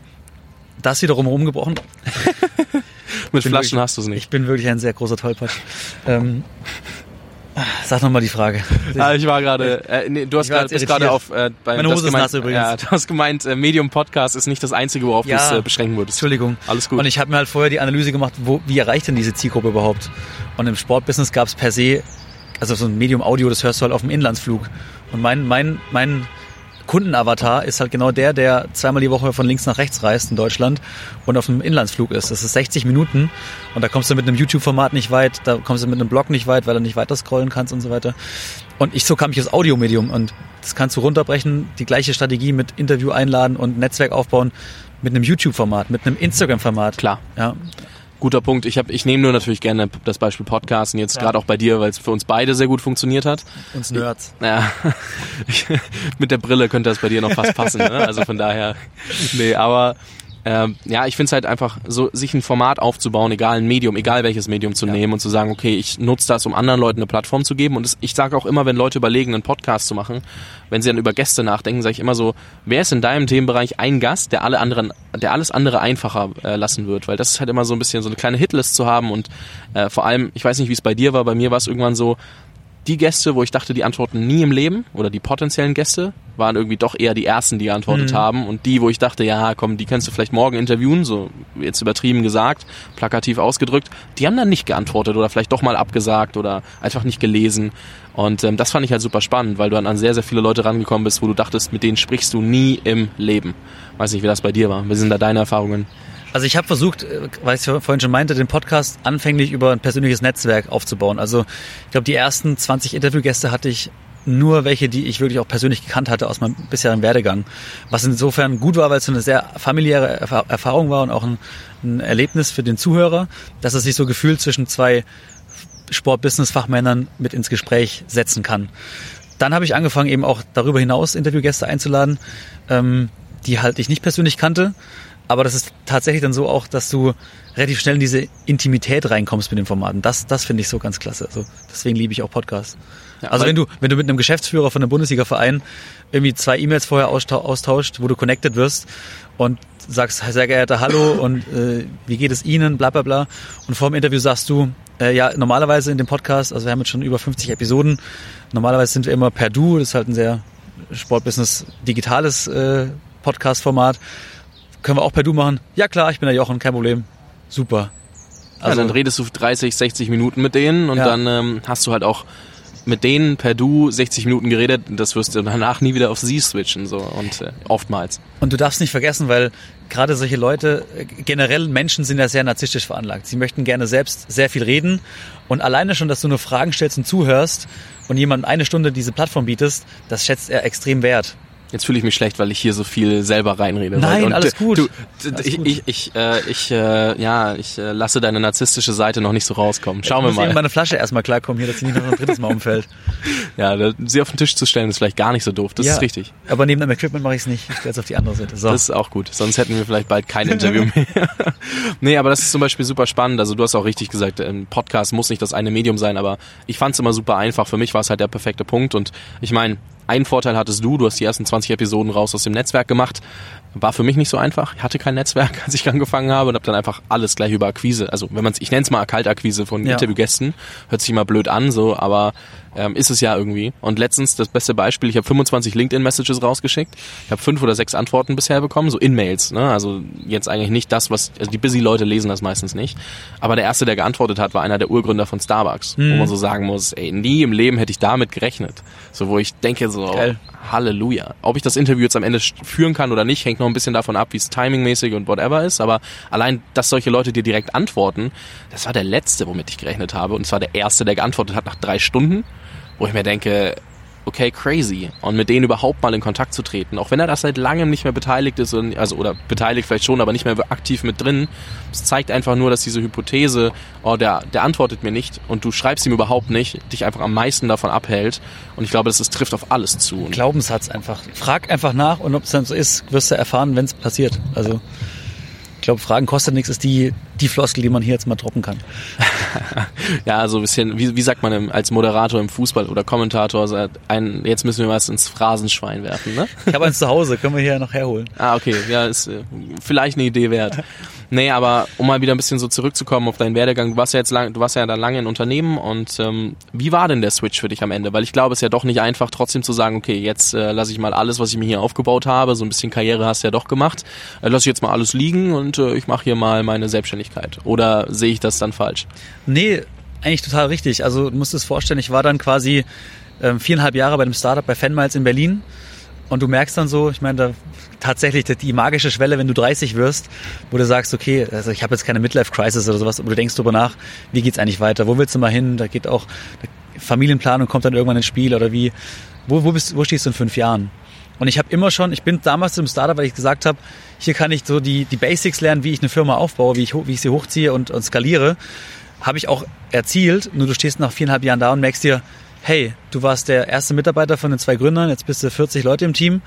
das wiederum rumgebrochen. Mit Flaschen wirklich, hast du es nicht. Ich bin wirklich ein sehr großer Tollpatsch. Ähm, Sag nochmal die Frage. Ah, ich war gerade, äh, nee, du hast grad, bist gerade auf, äh, bei, Meine Hose ist gemeint, nass übrigens. Ja, du hast gemeint, äh, Medium Podcast ist nicht das einzige, worauf ja, du es äh, beschränken würdest. Entschuldigung. Alles gut. Und ich habe mir halt vorher die Analyse gemacht, wo, wie erreicht denn diese Zielgruppe überhaupt? Und im Sportbusiness gab es per se also so ein Medium Audio, das hörst du halt auf dem Inlandsflug. Und mein, mein, mein Kundenavatar ist halt genau der, der zweimal die Woche von links nach rechts reist in Deutschland und auf einem Inlandsflug ist. Das ist 60 Minuten und da kommst du mit einem YouTube-Format nicht weit, da kommst du mit einem Blog nicht weit, weil du nicht weiter scrollen kannst und so weiter. Und ich so kam ich als Audiomedium und das kannst du runterbrechen, die gleiche Strategie mit Interview einladen und Netzwerk aufbauen mit einem YouTube-Format, mit einem Instagram-Format. Klar. Ja. Guter Punkt. Ich, hab, ich nehme nur natürlich gerne das Beispiel Podcasten jetzt ja. gerade auch bei dir, weil es für uns beide sehr gut funktioniert hat. Uns Nerds. Ja, mit der Brille könnte das bei dir noch fast passen. Ne? Also von daher, nee, aber ähm, ja, ich finde es halt einfach so, sich ein Format aufzubauen, egal ein Medium, egal welches Medium zu ja. nehmen und zu sagen, okay, ich nutze das, um anderen Leuten eine Plattform zu geben. Und das, ich sage auch immer, wenn Leute überlegen, einen Podcast zu machen, wenn sie dann über Gäste nachdenken, sage ich immer so, wer ist in deinem Themenbereich ein Gast, der alle anderen, der alles andere einfacher äh, lassen wird? Weil das ist halt immer so ein bisschen so eine kleine Hitlist zu haben und äh, vor allem, ich weiß nicht, wie es bei dir war, bei mir war es irgendwann so, die Gäste, wo ich dachte, die antworten nie im Leben oder die potenziellen Gäste, waren irgendwie doch eher die ersten, die geantwortet mhm. haben. Und die, wo ich dachte, ja, komm, die kannst du vielleicht morgen interviewen, so jetzt übertrieben gesagt, plakativ ausgedrückt, die haben dann nicht geantwortet oder vielleicht doch mal abgesagt oder einfach nicht gelesen. Und ähm, das fand ich halt super spannend, weil du dann an sehr, sehr viele Leute rangekommen bist, wo du dachtest, mit denen sprichst du nie im Leben. Weiß nicht, wie das bei dir war. Wie sind da deine Erfahrungen? Also ich habe versucht, äh, weil ich vorhin schon meinte, den Podcast anfänglich über ein persönliches Netzwerk aufzubauen. Also ich glaube, die ersten 20 Interviewgäste hatte ich nur welche, die ich wirklich auch persönlich gekannt hatte aus meinem bisherigen Werdegang. Was insofern gut war, weil es eine sehr familiäre Erfahrung war und auch ein, ein Erlebnis für den Zuhörer, dass er sich so gefühlt zwischen zwei Sport-Business-Fachmännern mit ins Gespräch setzen kann. Dann habe ich angefangen, eben auch darüber hinaus Interviewgäste einzuladen, ähm, die halt ich nicht persönlich kannte. Aber das ist tatsächlich dann so auch, dass du relativ schnell in diese Intimität reinkommst mit den Formaten. Das, das finde ich so ganz klasse. Also deswegen liebe ich auch Podcasts. Ja, also wenn du, wenn du mit einem Geschäftsführer von einem Bundesliga-Verein irgendwie zwei E-Mails vorher austauscht, wo du connected wirst und sagst, sehr geehrter Hallo und äh, wie geht es Ihnen, bla bla bla. Und vor dem Interview sagst du, äh, ja, normalerweise in dem Podcast, also wir haben jetzt schon über 50 Episoden, normalerweise sind wir immer per Du, das ist halt ein sehr Sportbusiness digitales äh, Podcast-Format. Können wir auch per Du machen? Ja klar, ich bin der Jochen, kein Problem. Super. Also, ja, dann redest du 30, 60 Minuten mit denen und ja. dann ähm, hast du halt auch mit denen per Du 60 Minuten geredet, das wirst du danach nie wieder auf sie switchen so und äh, oftmals. Und du darfst nicht vergessen, weil gerade solche Leute, äh, generell Menschen sind ja sehr narzisstisch veranlagt. Sie möchten gerne selbst sehr viel reden und alleine schon, dass du nur Fragen stellst und zuhörst und jemand eine Stunde diese Plattform bietest, das schätzt er extrem wert. Jetzt fühle ich mich schlecht, weil ich hier so viel selber reinrede. Nein, und alles gut. Du, alles ich, gut. ich, ich, äh, ich, äh, ja, ich äh, lasse deine narzisstische Seite noch nicht so rauskommen. Schauen wir mal. Ich muss meine Flasche erstmal klarkommen hier, dass sie nicht noch ein drittes Mal umfällt. ja, sie auf den Tisch zu stellen ist vielleicht gar nicht so doof. Das ja, ist richtig. Aber neben dem Equipment mache ich es nicht. Ich stelle es auf die andere Seite. So. Das ist auch gut. Sonst hätten wir vielleicht bald kein Interview mehr. nee, aber das ist zum Beispiel super spannend. Also du hast auch richtig gesagt, ein Podcast muss nicht das eine Medium sein, aber ich fand es immer super einfach. Für mich war es halt der perfekte Punkt. Und ich meine, ein Vorteil hattest du, du hast die ersten 20 Episoden raus aus dem Netzwerk gemacht. War für mich nicht so einfach. Ich hatte kein Netzwerk, als ich angefangen habe und habe dann einfach alles gleich über Akquise. Also wenn man ich nenne es mal Kaltakquise von ja. Interviewgästen, hört sich immer blöd an, so, aber ähm, ist es ja irgendwie. Und letztens das beste Beispiel, ich habe 25 LinkedIn-Messages rausgeschickt. Ich habe fünf oder sechs Antworten bisher bekommen, so In-Mails. Ne? Also jetzt eigentlich nicht das, was, also die busy-Leute lesen das meistens nicht. Aber der erste, der geantwortet hat, war einer der Urgründer von Starbucks. Mhm. Wo man so sagen muss, ey, nie im Leben hätte ich damit gerechnet. So, wo ich denke so, Geil. Halleluja. Ob ich das Interview jetzt am Ende führen kann oder nicht, hängt noch ein bisschen davon ab, wie es timingmäßig und whatever ist. Aber allein, dass solche Leute dir direkt antworten, das war der letzte, womit ich gerechnet habe. Und zwar der erste, der geantwortet hat nach drei Stunden wo ich mir denke, okay, crazy. Und mit denen überhaupt mal in Kontakt zu treten, auch wenn er das seit langem nicht mehr beteiligt ist, also oder beteiligt vielleicht schon, aber nicht mehr aktiv mit drin, es zeigt einfach nur, dass diese Hypothese, oh, der, der antwortet mir nicht und du schreibst ihm überhaupt nicht, dich einfach am meisten davon abhält. Und ich glaube, das ist, trifft auf alles zu. Glaubenssatz einfach. Frag einfach nach und ob es dann so ist, wirst du erfahren, wenn es passiert. Also ich glaube, Fragen kostet nichts, ist die, die Floskel, die man hier jetzt mal droppen kann. ja, so ein bisschen, wie, wie sagt man als Moderator im Fußball oder Kommentator, ein, jetzt müssen wir was ins Phrasenschwein werfen, ne? Ich habe eins zu Hause, können wir hier noch herholen. Ah, okay, ja, ist äh, vielleicht eine Idee wert. Nee, aber um mal wieder ein bisschen so zurückzukommen auf deinen Werdegang, du warst ja jetzt lang, du warst ja da lange in Unternehmen und ähm, wie war denn der Switch für dich am Ende? Weil ich glaube, es ist ja doch nicht einfach, trotzdem zu sagen, okay, jetzt äh, lasse ich mal alles, was ich mir hier aufgebaut habe, so ein bisschen Karriere hast du ja doch gemacht, äh, lasse ich jetzt mal alles liegen und äh, ich mache hier mal meine Selbstständigkeit. Oder sehe ich das dann falsch? Nee, eigentlich total richtig. Also du musst es vorstellen, ich war dann quasi ähm, viereinhalb Jahre bei einem Startup bei Fanmiles in Berlin und du merkst dann so, ich meine, da tatsächlich die magische Schwelle, wenn du 30 wirst, wo du sagst, okay, also ich habe jetzt keine Midlife-Crisis oder sowas, aber du denkst drüber nach, wie geht's eigentlich weiter? Wo willst du mal hin? Da geht auch Familienplanung kommt dann irgendwann ins Spiel oder wie, wo, wo, bist, wo stehst du in fünf Jahren? Und ich habe immer schon, ich bin damals im Startup, weil ich gesagt habe, hier kann ich so die, die Basics lernen, wie ich eine Firma aufbaue, wie ich, wie ich sie hochziehe und, und skaliere. Habe ich auch erzielt, nur du stehst nach viereinhalb Jahren da und merkst dir, hey, du warst der erste Mitarbeiter von den zwei Gründern, jetzt bist du 40 Leute im Team,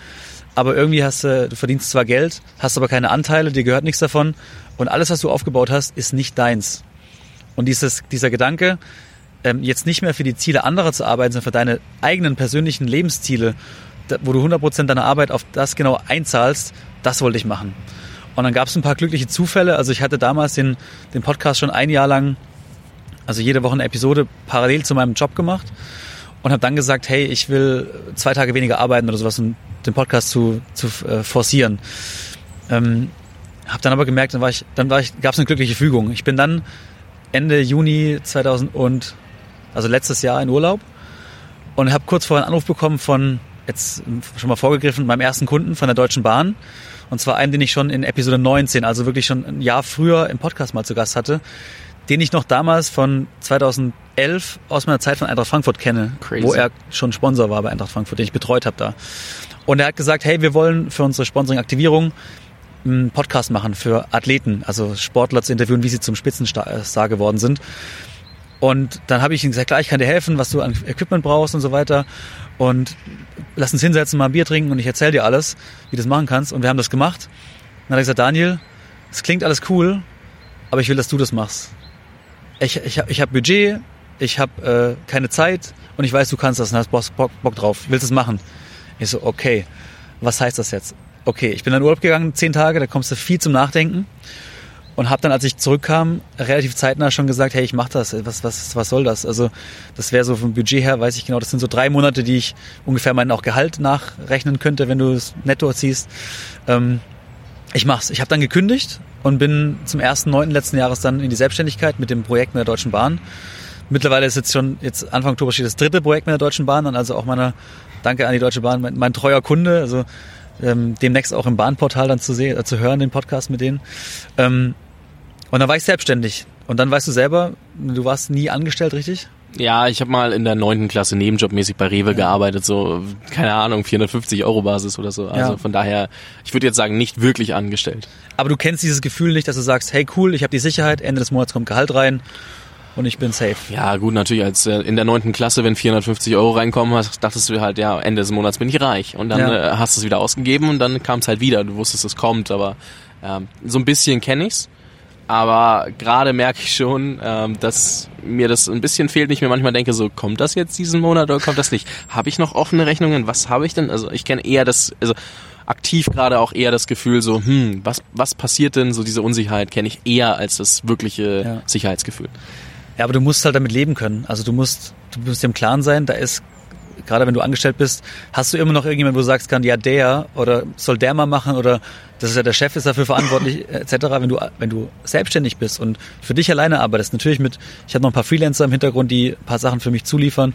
aber irgendwie hast du, du verdienst zwar Geld, hast aber keine Anteile, dir gehört nichts davon und alles, was du aufgebaut hast, ist nicht deins. Und dieses, dieser Gedanke, ähm, jetzt nicht mehr für die Ziele anderer zu arbeiten, sondern für deine eigenen persönlichen Lebensziele, wo du 100% deiner Arbeit auf das genau einzahlst, das wollte ich machen. Und dann gab es ein paar glückliche Zufälle. Also ich hatte damals den, den Podcast schon ein Jahr lang, also jede Woche eine Episode parallel zu meinem Job gemacht und habe dann gesagt, hey, ich will zwei Tage weniger arbeiten oder sowas, um den Podcast zu, zu äh, forcieren. Ähm, habe dann aber gemerkt, dann war ich, dann war ich, gab es eine glückliche Fügung. Ich bin dann Ende Juni 2000 und also letztes Jahr in Urlaub und habe kurz vorher einen Anruf bekommen von jetzt schon mal vorgegriffen meinem ersten Kunden von der Deutschen Bahn Und zwar einen, den ich schon in Episode 19, also wirklich schon ein Jahr früher im Podcast mal zu Gast hatte, den ich noch damals von 2011 aus meiner Zeit von Eintracht Frankfurt kenne, Crazy. wo er schon Sponsor war bei Eintracht Frankfurt, den ich betreut habe da. Und er hat gesagt, hey, wir wollen für unsere Sponsoring-Aktivierung einen Podcast machen für Athleten, also Sportler zu interviewen, wie sie zum Spitzenstar geworden sind. Und dann habe ich ihm gesagt, klar, ich kann dir helfen, was du an Equipment brauchst und so weiter. Und lass uns hinsetzen, mal ein Bier trinken und ich erzähle dir alles, wie du das machen kannst. Und wir haben das gemacht. dann hat er gesagt, Daniel, es klingt alles cool, aber ich will, dass du das machst. Ich, ich, ich habe Budget, ich habe äh, keine Zeit und ich weiß, du kannst das und hast Bock, Bock drauf, willst es machen. Ich so, okay, was heißt das jetzt? Okay, ich bin in Urlaub gegangen, zehn Tage, da kommst du viel zum Nachdenken und habe dann, als ich zurückkam, relativ zeitnah schon gesagt, hey, ich mach das, was, was, was soll das? Also das wäre so vom Budget her, weiß ich genau, das sind so drei Monate, die ich ungefähr meinen auch Gehalt nachrechnen könnte, wenn du es netto ziehst. Ähm, ich mach's. Ich habe dann gekündigt und bin zum 1.9. letzten Jahres dann in die Selbstständigkeit mit dem Projekt mit der Deutschen Bahn. Mittlerweile ist jetzt schon, jetzt Anfang Oktober steht das dritte Projekt mit der Deutschen Bahn an, also auch meiner, danke an die Deutsche Bahn, mein, mein treuer Kunde, also ähm, demnächst auch im Bahnportal dann zu sehen, äh, zu hören, den Podcast mit denen. Ähm, und dann war ich selbstständig. Und dann weißt du selber, du warst nie angestellt, richtig? Ja, ich habe mal in der neunten Klasse nebenjobmäßig bei Rewe ja. gearbeitet, so, keine Ahnung, 450 Euro Basis oder so. Also ja. von daher, ich würde jetzt sagen, nicht wirklich angestellt. Aber du kennst dieses Gefühl nicht, dass du sagst, hey cool, ich habe die Sicherheit, Ende des Monats kommt Gehalt rein und ich bin safe. Ja, gut, natürlich, als äh, in der neunten Klasse, wenn 450 Euro reinkommen, hast, dachtest du halt, ja, Ende des Monats bin ich reich. Und dann ja. äh, hast du es wieder ausgegeben und dann kam es halt wieder. Du wusstest, es kommt, aber ähm, so ein bisschen kenne ich's. Aber gerade merke ich schon, ähm, dass mir das ein bisschen fehlt. Ich mir manchmal denke, so kommt das jetzt diesen Monat oder kommt das nicht? Habe ich noch offene Rechnungen? Was habe ich denn? Also ich kenne eher das, also aktiv gerade auch eher das Gefühl, so hm, was was passiert denn? So diese Unsicherheit kenne ich eher als das wirkliche ja. Sicherheitsgefühl. Ja, aber du musst halt damit leben können. Also du musst, du musst dir im Klaren sein, da ist gerade wenn du angestellt bist, hast du immer noch irgendjemand, wo du sagst kann, ja der oder soll der mal machen oder das ist ja der Chef ist dafür verantwortlich etc. Wenn du wenn du selbstständig bist und für dich alleine arbeitest, natürlich mit, ich habe noch ein paar Freelancer im Hintergrund, die ein paar Sachen für mich zuliefern,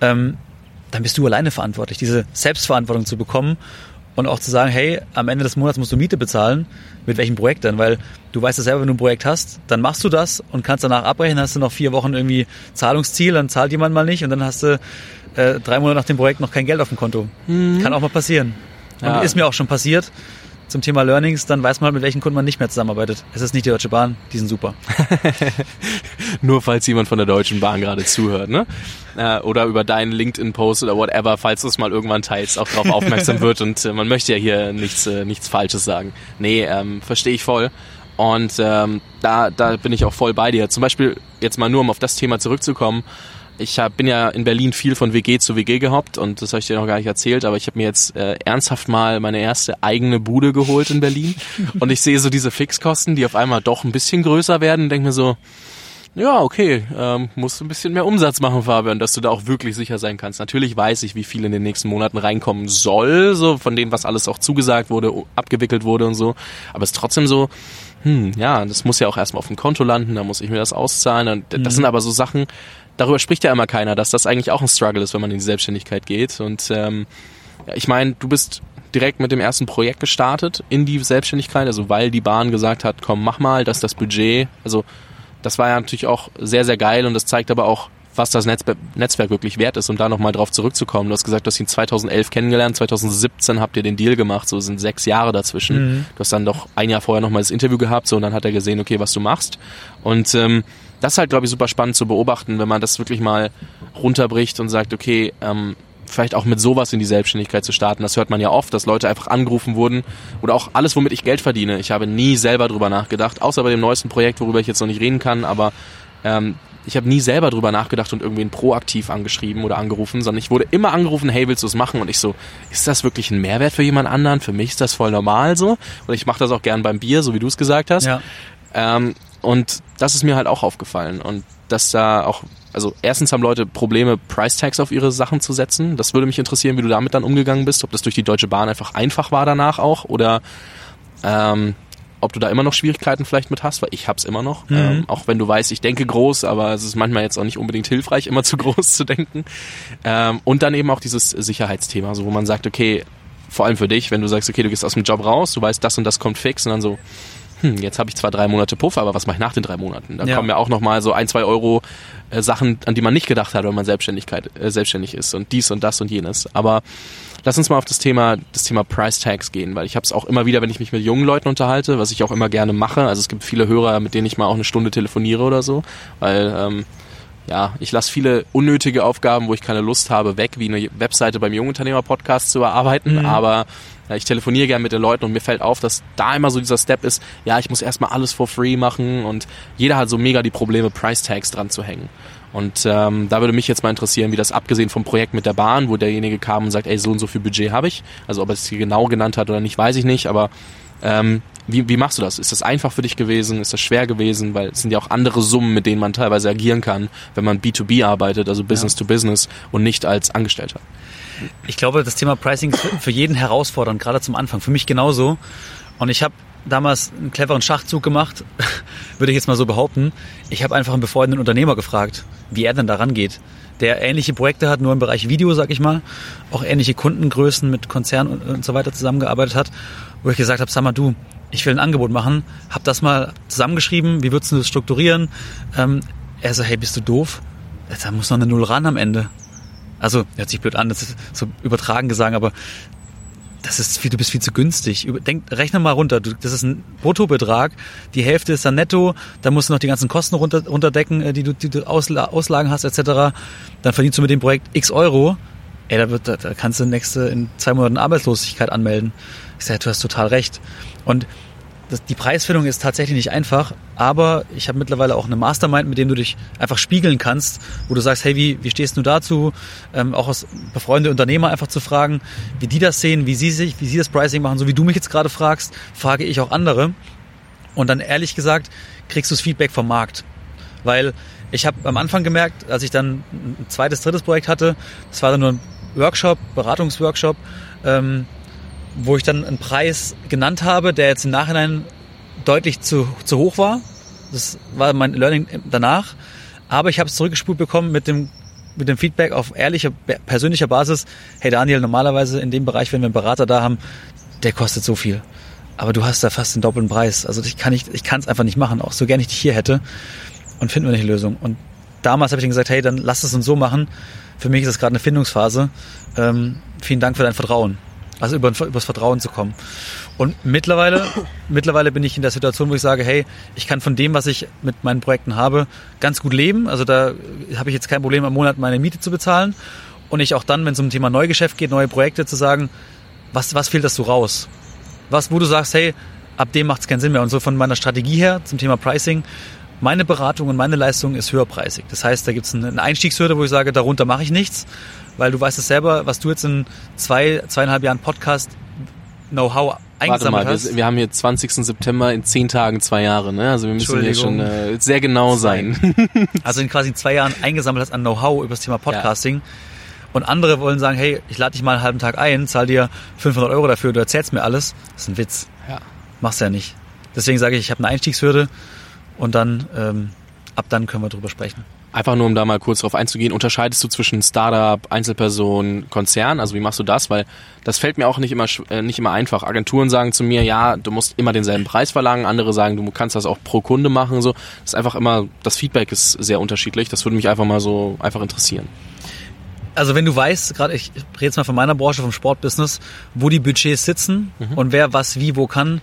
ähm, dann bist du alleine verantwortlich, diese Selbstverantwortung zu bekommen und auch zu sagen, hey, am Ende des Monats musst du Miete bezahlen, mit welchem Projekt denn? Weil du weißt ja selber, wenn du ein Projekt hast, dann machst du das und kannst danach abbrechen, hast du noch vier Wochen irgendwie Zahlungsziel, dann zahlt jemand mal nicht und dann hast du äh, drei Monate nach dem Projekt noch kein Geld auf dem Konto. Mhm. Kann auch mal passieren. Und ja. ist mir auch schon passiert. Zum Thema Learnings, dann weiß man halt, mit welchen Kunden man nicht mehr zusammenarbeitet. Es ist nicht die Deutsche Bahn, die sind super. Nur falls jemand von der Deutschen Bahn gerade zuhört, ne? Äh, oder über deinen LinkedIn-Post oder whatever, falls du es mal irgendwann teilst, auch darauf aufmerksam wird und äh, man möchte ja hier nichts, nichts Falsches sagen. Nee, ähm, verstehe ich voll. Und ähm, da, da bin ich auch voll bei dir. Zum Beispiel, jetzt mal nur um auf das Thema zurückzukommen, ich hab, bin ja in Berlin viel von WG zu WG gehoppt und das habe ich dir noch gar nicht erzählt, aber ich habe mir jetzt äh, ernsthaft mal meine erste eigene Bude geholt in Berlin und ich sehe so diese Fixkosten, die auf einmal doch ein bisschen größer werden und denke mir so, ja, okay, ähm, musst du ein bisschen mehr Umsatz machen, Fabian, dass du da auch wirklich sicher sein kannst. Natürlich weiß ich, wie viel in den nächsten Monaten reinkommen soll, so von dem, was alles auch zugesagt wurde, abgewickelt wurde und so. Aber es ist trotzdem so, hm, ja, das muss ja auch erstmal auf dem Konto landen, da muss ich mir das auszahlen. Und das mhm. sind aber so Sachen, darüber spricht ja immer keiner, dass das eigentlich auch ein Struggle ist, wenn man in die Selbstständigkeit geht. Und ähm, ich meine, du bist direkt mit dem ersten Projekt gestartet in die Selbstständigkeit, also weil die Bahn gesagt hat, komm, mach mal, dass das Budget, also das war ja natürlich auch sehr, sehr geil und das zeigt aber auch, was das Netzbe Netzwerk wirklich wert ist, um da nochmal drauf zurückzukommen. Du hast gesagt, du hast ihn 2011 kennengelernt, 2017 habt ihr den Deal gemacht, so sind sechs Jahre dazwischen. Mhm. Du hast dann doch ein Jahr vorher nochmal das Interview gehabt, so und dann hat er gesehen, okay, was du machst. Und ähm, das ist halt, glaube ich, super spannend zu beobachten, wenn man das wirklich mal runterbricht und sagt, okay, ähm, vielleicht auch mit sowas in die Selbstständigkeit zu starten. Das hört man ja oft, dass Leute einfach angerufen wurden oder auch alles, womit ich Geld verdiene. Ich habe nie selber drüber nachgedacht, außer bei dem neuesten Projekt, worüber ich jetzt noch nicht reden kann, aber ähm, ich habe nie selber drüber nachgedacht und irgendwen proaktiv angeschrieben oder angerufen, sondern ich wurde immer angerufen, hey, willst du es machen? Und ich so, ist das wirklich ein Mehrwert für jemand anderen? Für mich ist das voll normal so. Und ich mache das auch gern beim Bier, so wie du es gesagt hast. Ja. Ähm, und das ist mir halt auch aufgefallen. Und dass da auch, also erstens haben Leute Probleme, Price Tags auf ihre Sachen zu setzen. Das würde mich interessieren, wie du damit dann umgegangen bist. Ob das durch die Deutsche Bahn einfach einfach war danach auch oder ähm, ob du da immer noch Schwierigkeiten vielleicht mit hast, weil ich hab's immer noch. Mhm. Ähm, auch wenn du weißt, ich denke groß, aber es ist manchmal jetzt auch nicht unbedingt hilfreich, immer zu groß zu denken. Ähm, und dann eben auch dieses Sicherheitsthema, so wo man sagt, okay, vor allem für dich, wenn du sagst, okay, du gehst aus dem Job raus, du weißt, das und das kommt fix und dann so, hm, jetzt habe ich zwar drei Monate Puffer, aber was mache ich nach den drei Monaten? Da Ja. kommen ja auch nochmal so ein, zwei Euro äh, Sachen, an die man nicht gedacht hat, wenn man Selbstständigkeit, äh, selbstständig ist und dies und das und jenes. Aber lass uns mal auf das Thema, das Thema Price Tags gehen, weil ich habe es auch immer wieder, wenn ich mich mit jungen Leuten unterhalte, was ich auch immer gerne mache. Also es gibt viele Hörer, mit denen ich mal auch eine Stunde telefoniere oder so, weil ähm, ja, ich lasse viele unnötige Aufgaben, wo ich keine Lust habe, weg, wie eine Webseite beim Jungunternehmer-Podcast zu bearbeiten. Aber ja, ich telefoniere gerne mit den Leuten und mir fällt auf, dass da immer so dieser Step ist, ja, ich muss erstmal alles for free machen und jeder hat so mega die Probleme, Price Tags dran zu hängen. Und ähm, da würde mich jetzt mal interessieren, wie das abgesehen vom Projekt mit der Bahn, wo derjenige kam und sagt, ey, so und so viel Budget habe ich. Also ob er es hier genau genannt hat oder nicht, weiß ich nicht, aber ähm, wie, wie machst du das? Ist das einfach für dich gewesen? Ist das schwer gewesen? Weil es sind ja auch andere Summen, mit denen man teilweise agieren kann, wenn man B2B arbeitet, also Business to Business und nicht als Angestellter. Ich glaube, das Thema Pricing ist für- jeden herausfordernd, gerade zum Anfang. Für mich genauso. Und ich habe damals einen cleveren Schachzug gemacht, würde ich jetzt mal so behaupten. Ich habe einfach einen befreundeten Unternehmer gefragt, wie er denn da rangeht. Der ähnliche Projekte hat, nur im Bereich Video, sag ich mal, auch ähnliche Kundengrößen mit Konzernen und, und so weiter zusammengearbeitet hat, wo ich gesagt habe, sag mal du, ich will ein Angebot machen, hab das mal zusammengeschrieben, wie würdest du das strukturieren? Ähm, er so, hey, bist du doof? Da muss noch eine Null ran am Ende. Also, hört sich blöd an, das ist so übertragen gesagt, aber das ist viel, du bist viel zu günstig. Denk, rechne mal runter. Du, das ist ein Bruttobetrag. Die Hälfte ist dann netto. Da musst du noch die ganzen Kosten runter, runterdecken, äh, die du, die du Ausla Auslagen hast, etc. Dann verdienst du mit dem Projekt x Euro. Ey, da, wird, da, da kannst du nächste in zwei Monaten Arbeitslosigkeit anmelden. Ich sage, du hast total recht. Und das, die Preisfindung ist tatsächlich nicht einfach, aber ich habe mittlerweile auch eine Mastermind, mit dem du dich einfach spiegeln kannst, wo du sagst, hey, wie, wie stehst du dazu? Ähm, auch aus befreundete Unternehmer einfach zu fragen, wie die das sehen, wie sie sich, wie sie das Pricing machen, so wie du mich jetzt gerade fragst, frage ich auch andere. Und dann ehrlich gesagt, kriegst du das Feedback vom Markt. Weil ich habe am Anfang gemerkt, als ich dann ein zweites, drittes Projekt hatte, das war dann nur ein Workshop, Beratungsworkshop, ähm, wo ich dann einen Preis genannt habe, der jetzt im Nachhinein deutlich zu, zu hoch war. Das war mein Learning danach. Aber ich habe es zurückgespult bekommen mit dem, mit dem Feedback auf ehrlicher, persönlicher Basis. Hey Daniel, normalerweise in dem Bereich, wenn wir einen Berater da haben, der kostet so viel. Aber du hast da fast den doppelten Preis. Also ich kann nicht, ich kann es einfach nicht machen, auch so gerne ich dich hier hätte. Und finden wir nicht eine Lösung. Und damals habe ich dann gesagt, hey, dann lass es uns so machen. Für mich ist es gerade eine Findungsphase. Ähm, vielen Dank für dein Vertrauen. Also über, über das Vertrauen zu kommen. Und mittlerweile, mittlerweile bin ich in der Situation, wo ich sage, hey, ich kann von dem, was ich mit meinen Projekten habe, ganz gut leben. Also da habe ich jetzt kein Problem, am Monat meine Miete zu bezahlen. Und ich auch dann, wenn es um Thema Neugeschäft geht, neue Projekte zu sagen, was, was fehlt das so raus? Was, wo du sagst, hey, ab dem macht es keinen Sinn mehr. Und so von meiner Strategie her zum Thema Pricing, meine Beratung und meine Leistung ist höherpreisig. Das heißt, da gibt es eine Einstiegshürde, wo ich sage, darunter mache ich nichts, weil du weißt es selber, was du jetzt in zwei, zweieinhalb Jahren Podcast Know-how Warte eingesammelt mal, hast. wir, wir haben hier 20. September in zehn Tagen zwei Jahre, ne? Also wir müssen hier schon äh, sehr genau sein. also in quasi zwei Jahren eingesammelt hast an Know-how über das Thema Podcasting. Und andere wollen sagen, hey, ich lade dich mal einen halben Tag ein, zahl dir 500 Euro dafür, du erzählst mir alles. Das ist ein Witz. Ja. Machst ja nicht. Deswegen sage ich, ich habe eine Einstiegshürde und dann ähm, ab dann können wir drüber sprechen. Einfach nur, um da mal kurz drauf einzugehen, unterscheidest du zwischen Startup, Einzelperson, Konzern? Also wie machst du das? Weil das fällt mir auch nicht immer äh, nicht immer einfach. Agenturen sagen zu mir, ja, du musst immer denselben Preis verlangen. Andere sagen, du kannst das auch pro Kunde machen. So, das ist einfach immer, das Feedback ist sehr unterschiedlich. Das würde mich einfach mal so einfach interessieren. Also wenn du weißt, gerade ich rede jetzt mal von meiner Branche, vom Sportbusiness, wo die Budgets sitzen und wer was wie wo kann,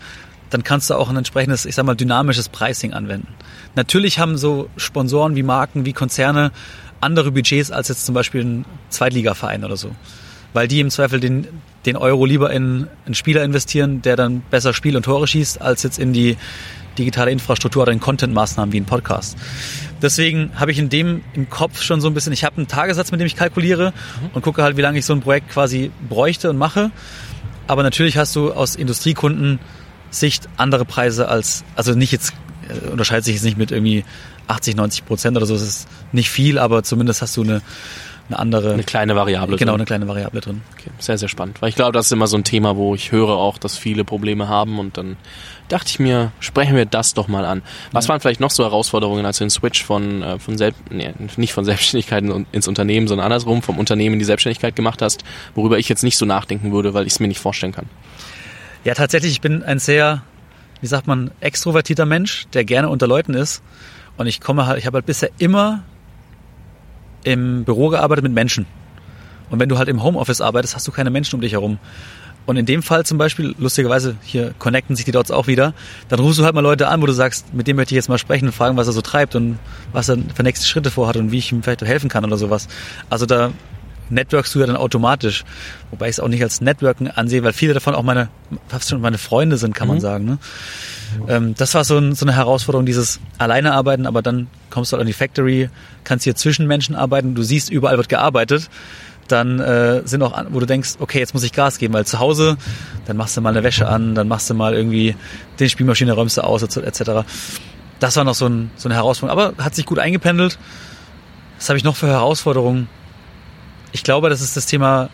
dann kannst du auch ein entsprechendes, ich sag mal, dynamisches Pricing anwenden. Natürlich haben so Sponsoren wie Marken, wie Konzerne andere Budgets als jetzt zum Beispiel ein Zweitligaverein oder so. Weil die im Zweifel den, den Euro lieber in einen Spieler investieren, der dann besser Spiel und Tore schießt, als jetzt in die digitale Infrastruktur oder in Content-Maßnahmen wie ein Podcast. Deswegen habe ich in dem im Kopf schon so ein bisschen, ich habe einen Tagessatz, mit dem ich kalkuliere und gucke halt, wie lange ich so ein Projekt quasi bräuchte und mache. Aber natürlich hast du aus Industriekunden Sicht andere Preise als, also nicht jetzt, äh, unterscheidet sich jetzt nicht mit irgendwie 80, 90 Prozent oder so, das ist nicht viel, aber zumindest hast du eine, eine andere. Eine kleine Variable. Genau, drin. eine kleine Variable drin. Okay, sehr, sehr spannend. Weil ich glaube, das ist immer so ein Thema, wo ich höre auch, dass viele Probleme haben und dann dachte ich mir, sprechen wir das doch mal an. Was Ja. waren vielleicht noch so Herausforderungen, als du den Switch von, äh, von selbst, nee, nicht von Selbstständigkeit in- ins Unternehmen, sondern andersrum, vom Unternehmen in die Selbstständigkeit gemacht hast, worüber ich jetzt nicht so nachdenken würde, weil ich es mir nicht vorstellen kann. Ja, tatsächlich, ich bin ein sehr, wie sagt man, extrovertierter Mensch, der gerne unter Leuten ist. Und ich komme halt, ich habe halt bisher immer im Büro gearbeitet mit Menschen. Und wenn du halt im Homeoffice arbeitest, hast du keine Menschen um dich herum. Und in dem Fall zum Beispiel, lustigerweise, hier connecten sich die Dots auch wieder, dann rufst du halt mal Leute an, wo du sagst, mit dem möchte ich jetzt mal sprechen und fragen, was er so treibt und was er für nächste Schritte vorhat und wie ich ihm vielleicht helfen kann oder sowas. Also da networkst du ja dann automatisch. Wobei ich es auch nicht als Networken ansehe, weil viele davon auch meine, fast schon meine Freunde sind, kann man sagen. Ne? Ähm, das war so, ein, so eine Herausforderung, dieses alleine arbeiten, aber dann kommst du halt an die Factory, kannst hier zwischen Menschen arbeiten, du siehst, überall wird gearbeitet. Dann äh, sind auch, wo du denkst, okay, jetzt muss ich Gas geben, weil zu Hause, dann machst du mal eine Wäsche an, dann machst du mal irgendwie den Spielmaschine räumst du aus, etc. Das war noch so, ein, so eine Herausforderung, aber hat sich gut eingependelt. Was habe ich noch für Herausforderungen? Ich glaube, das ist das Thema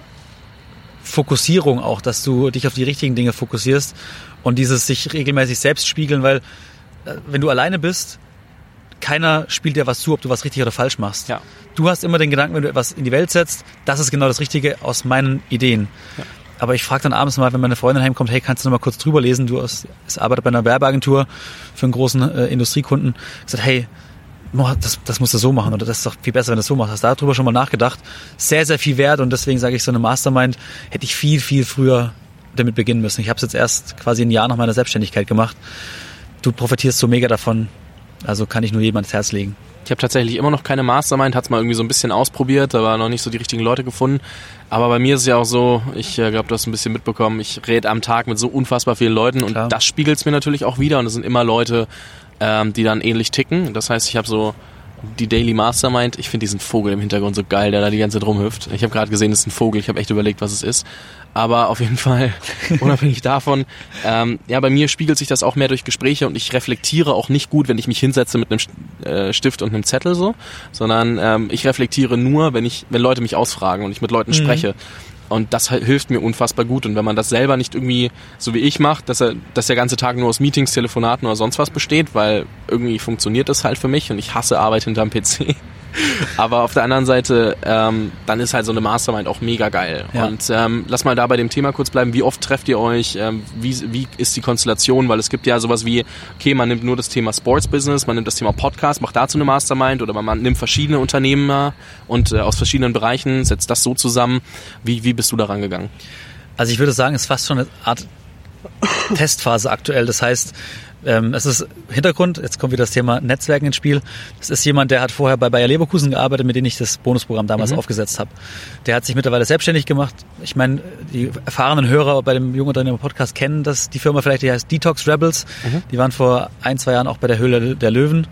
Fokussierung auch, dass du dich auf die richtigen Dinge fokussierst und dieses sich regelmäßig selbst spiegeln, weil äh, wenn du alleine bist, keiner spielt dir was zu, ob du was richtig oder falsch machst. Ja. Du hast immer den Gedanken, wenn du etwas in die Welt setzt, das ist genau das Richtige aus meinen Ideen. Ja. Aber ich frage dann abends mal, wenn meine Freundin heimkommt, hey, kannst du noch mal kurz drüber lesen? Du hast, es arbeitet bei einer Werbeagentur für einen großen äh, Industriekunden. Ich gesagt, hey, Das, das musst du so machen oder das ist doch viel besser, wenn du es so machst. Hast darüber schon mal nachgedacht? Sehr, sehr viel wert und deswegen sage ich, so eine Mastermind hätte ich viel, viel früher damit beginnen müssen. Ich habe es jetzt erst quasi ein Jahr nach meiner Selbstständigkeit gemacht. Du profitierst so mega davon. Also kann ich nur jedem ans Herz legen. Ich habe tatsächlich immer noch keine Mastermind, hat's mal irgendwie so ein bisschen ausprobiert, aber noch nicht so die richtigen Leute gefunden. Aber bei mir ist es ja auch so, ich äh, glaube, du hast ein bisschen mitbekommen, ich rede am Tag mit so unfassbar vielen Leuten und Klar. das spiegelt's mir natürlich auch wieder und es sind immer Leute, ähm, die dann ähnlich ticken. Das heißt, ich habe so die Daily Mastermind, ich finde diesen Vogel im Hintergrund so geil, der da die ganze Zeit rumhüpft. Ich habe gerade gesehen, es ist ein Vogel, ich habe echt überlegt, was es ist. Aber auf jeden Fall, unabhängig davon, ähm, ja, bei mir spiegelt sich das auch mehr durch Gespräche und ich reflektiere auch nicht gut, wenn ich mich hinsetze mit einem äh, Stift und einem Zettel so, sondern ähm, ich reflektiere nur, wenn ich, wenn Leute mich ausfragen und ich mit Leuten spreche. Und das hilft mir unfassbar gut. Und wenn man das selber nicht irgendwie, so wie ich macht, dass er, dass der ganze Tag nur aus Meetings, Telefonaten oder sonst was besteht, weil irgendwie funktioniert das halt für mich und ich hasse Arbeit hinterm PC. Aber auf der anderen Seite, ähm, dann ist halt so eine Mastermind auch mega geil. Ja. Und ähm, lass mal da bei dem Thema kurz bleiben. Wie oft trefft ihr euch? Ähm, wie, wie ist die Konstellation? Weil es gibt ja sowas wie, okay, man nimmt nur das Thema Sports Business, man nimmt das Thema Podcast, macht dazu eine Mastermind oder man nimmt verschiedene Unternehmer und äh, aus verschiedenen Bereichen, setzt das so zusammen. Wie, wie bist du da rangegangen? Also ich würde sagen, es ist fast schon eine Art Testphase aktuell. Das heißt, ähm, es ist Hintergrund, jetzt kommt wieder das Thema Netzwerken ins Spiel. Das ist jemand, der hat vorher bei Bayer Leverkusen gearbeitet, mit dem ich das Bonusprogramm damals aufgesetzt habe. Der hat sich mittlerweile selbstständig gemacht. Ich meine, die erfahrenen Hörer bei dem Jungunternehmer Podcast kennen das, die Firma vielleicht, die heißt Detox Rebels. Die waren vor ein, zwei Jahren auch bei der Höhle der Löwen,